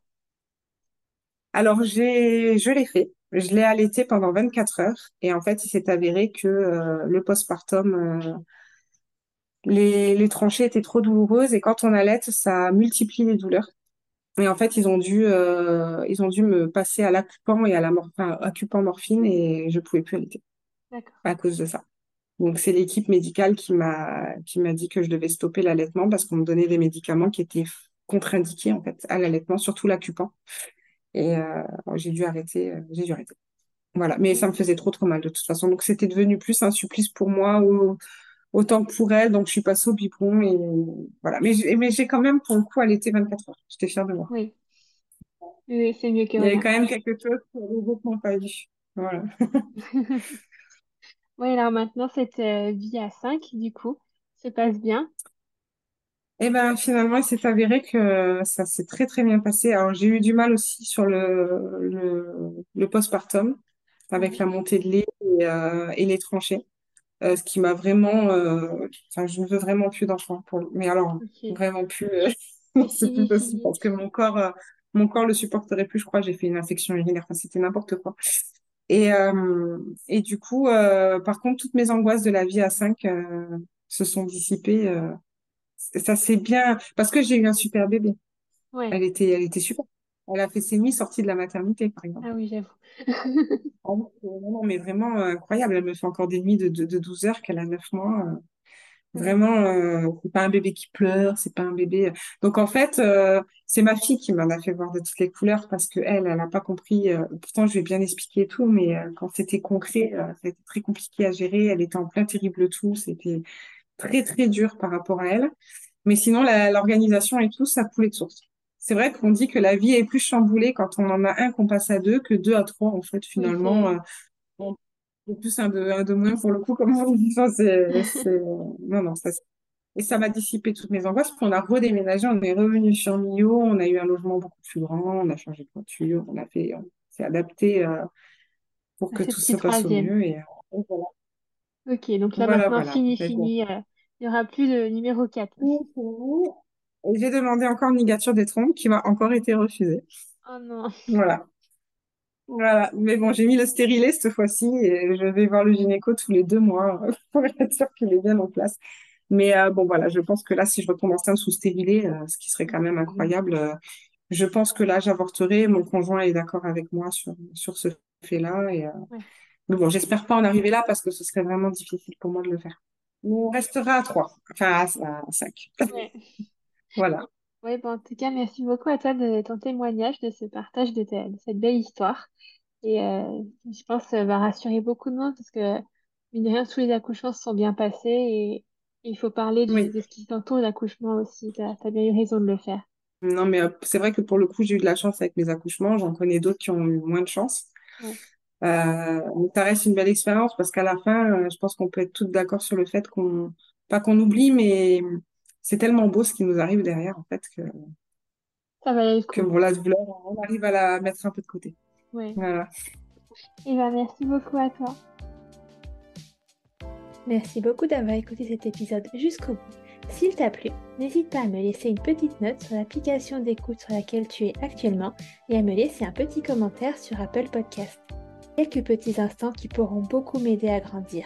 Alors, je l'ai fait. Je l'ai allaité pendant 24 heures. Et en fait, il s'est avéré que euh, le postpartum, les, les tranchées étaient trop douloureuses. Et quand on allaite, ça multiplie les douleurs. Et en fait, ils ont dû, euh, ils ont dû me passer à l'accupant et à la mor- enfin, accupant morphine et je pouvais plus allaiter à cause de ça. Donc, c'est l'équipe médicale qui m'a, qui m'a dit que je devais stopper l'allaitement parce qu'on me donnait des médicaments qui étaient contre-indiqués, en fait, à l'allaitement, surtout l'accupant. Et euh, j'ai dû arrêter, euh, j'ai dû arrêter. Voilà, mais ça me faisait trop trop mal de toute façon. Donc c'était devenu plus un supplice pour moi au- autant que pour elle. Donc je suis passée au biberon et voilà. Mais j'ai mais j'ai quand même pour le coup allaité 24 heures. J'étais fière de moi. Oui, c'est mieux que Il y avait quand même quelque chose que les autres n'ont pas vu. Voilà. Oui, alors maintenant cette euh, vie à 5 du coup, se passe bien? Et ben finalement il s'est avéré que ça s'est très très bien passé. Alors j'ai eu du mal aussi sur le le, le postpartum avec la montée de lait et, euh, et les tranchées. Euh, ce qui m'a vraiment, euh, enfin, je ne veux vraiment plus d'enfants pour mais alors vraiment plus, euh, C'est plus possible parce que mon corps, euh, mon corps le supporterait plus. Je crois, j'ai fait une infection urinaire, enfin, c'était n'importe quoi. Et euh, et du coup, euh, par contre, toutes mes angoisses de la vie à 5 euh, se sont dissipées. euh, ça c'est bien parce que j'ai eu un super bébé. Ouais, Elle était, elle était super. Elle a fait ses nuits sorties de la maternité, par exemple. ah oui, j'avoue. Oui, non, non, mais vraiment euh, incroyable. Elle me fait encore des nuits de, de, de 12 heures qu'elle a 9 mois. euh, Vraiment, euh, c'est pas un bébé qui pleure, c'est pas un bébé. Donc en fait, euh, c'est ma fille qui m'en a fait voir de toutes les couleurs parce que elle, elle n'a pas compris. euh, pourtant, je lui ai bien expliqué tout, mais quand c'était concret, c'était très compliqué à gérer. Elle était en plein terrible tout. C'était très très dur par rapport à elle. Mais sinon, l'organisation et tout, ça coulait de source. C'est vrai qu'on dit que la vie est plus chamboulée quand on en a un qu'on passe à deux que deux à trois en fait finalement. c'est plus un de, un de moins pour le coup, comme on dit. Enfin, c'est, c'est... Non, non, ça et ça m'a dissipé toutes mes angoisses. Puis on a redéménagé, on est revenu sur Millau, on a eu un logement beaucoup plus grand, on a changé de voiture, on a fait, on s'est adapté euh, pour que tout se passe au mieux. Et, et voilà, Ok, donc là voilà, maintenant, voilà. fini, bon. fini. euh, il n'y aura plus de numéro 4. Et j'ai demandé encore une ligature des trompes qui m'a encore été refusée. Oh non. Voilà. Voilà. Mais bon, j'ai mis le stérilet cette fois-ci et je vais voir le gynéco tous les deux mois euh, pour être sûre qu'il est bien en place. Mais euh, bon, voilà, je pense que là, si je retombe enceinte sous stérilet, euh, ce qui serait quand même incroyable, euh, je pense que là, j'avorterai. Mon conjoint est d'accord avec moi sur, sur ce fait-là. Et, Ouais. Mais bon, j'espère pas en arriver là parce que ce serait vraiment difficile pour moi de le faire. On restera à trois, enfin à, à cinq. Ouais. Voilà. Ouais, bon, en tout cas, merci beaucoup à toi de ton témoignage, de ce partage de, ta- de cette belle histoire. Et euh, je pense que ça va rassurer beaucoup de monde parce que, mine de rien, tous les accouchements se sont bien passés et il faut parler Oui. de ce qui s'entoure l'accouchement aussi. Tu as, bien eu raison de le faire. Non, mais euh, c'est vrai que pour le coup, j'ai eu de la chance avec mes accouchements. J'en connais d'autres qui ont eu moins de chance. Ouais. Euh, ça reste une belle expérience parce qu'à la fin, je pense qu'on peut être toutes d'accord sur le fait qu'on, pas qu'on oublie, mais c'est tellement beau ce qui nous arrive derrière, en fait, que, Ça que bon, la douleur, on arrive à la mettre un peu de côté. Voilà. Et ben, merci beaucoup à toi. Merci beaucoup d'avoir écouté cet épisode jusqu'au bout. S'il t'a plu, n'hésite pas à me laisser une petite note sur l'application d'écoute sur laquelle tu es actuellement et à me laisser un petit commentaire sur Apple Podcast. Quelques petits instants qui pourront beaucoup m'aider à grandir.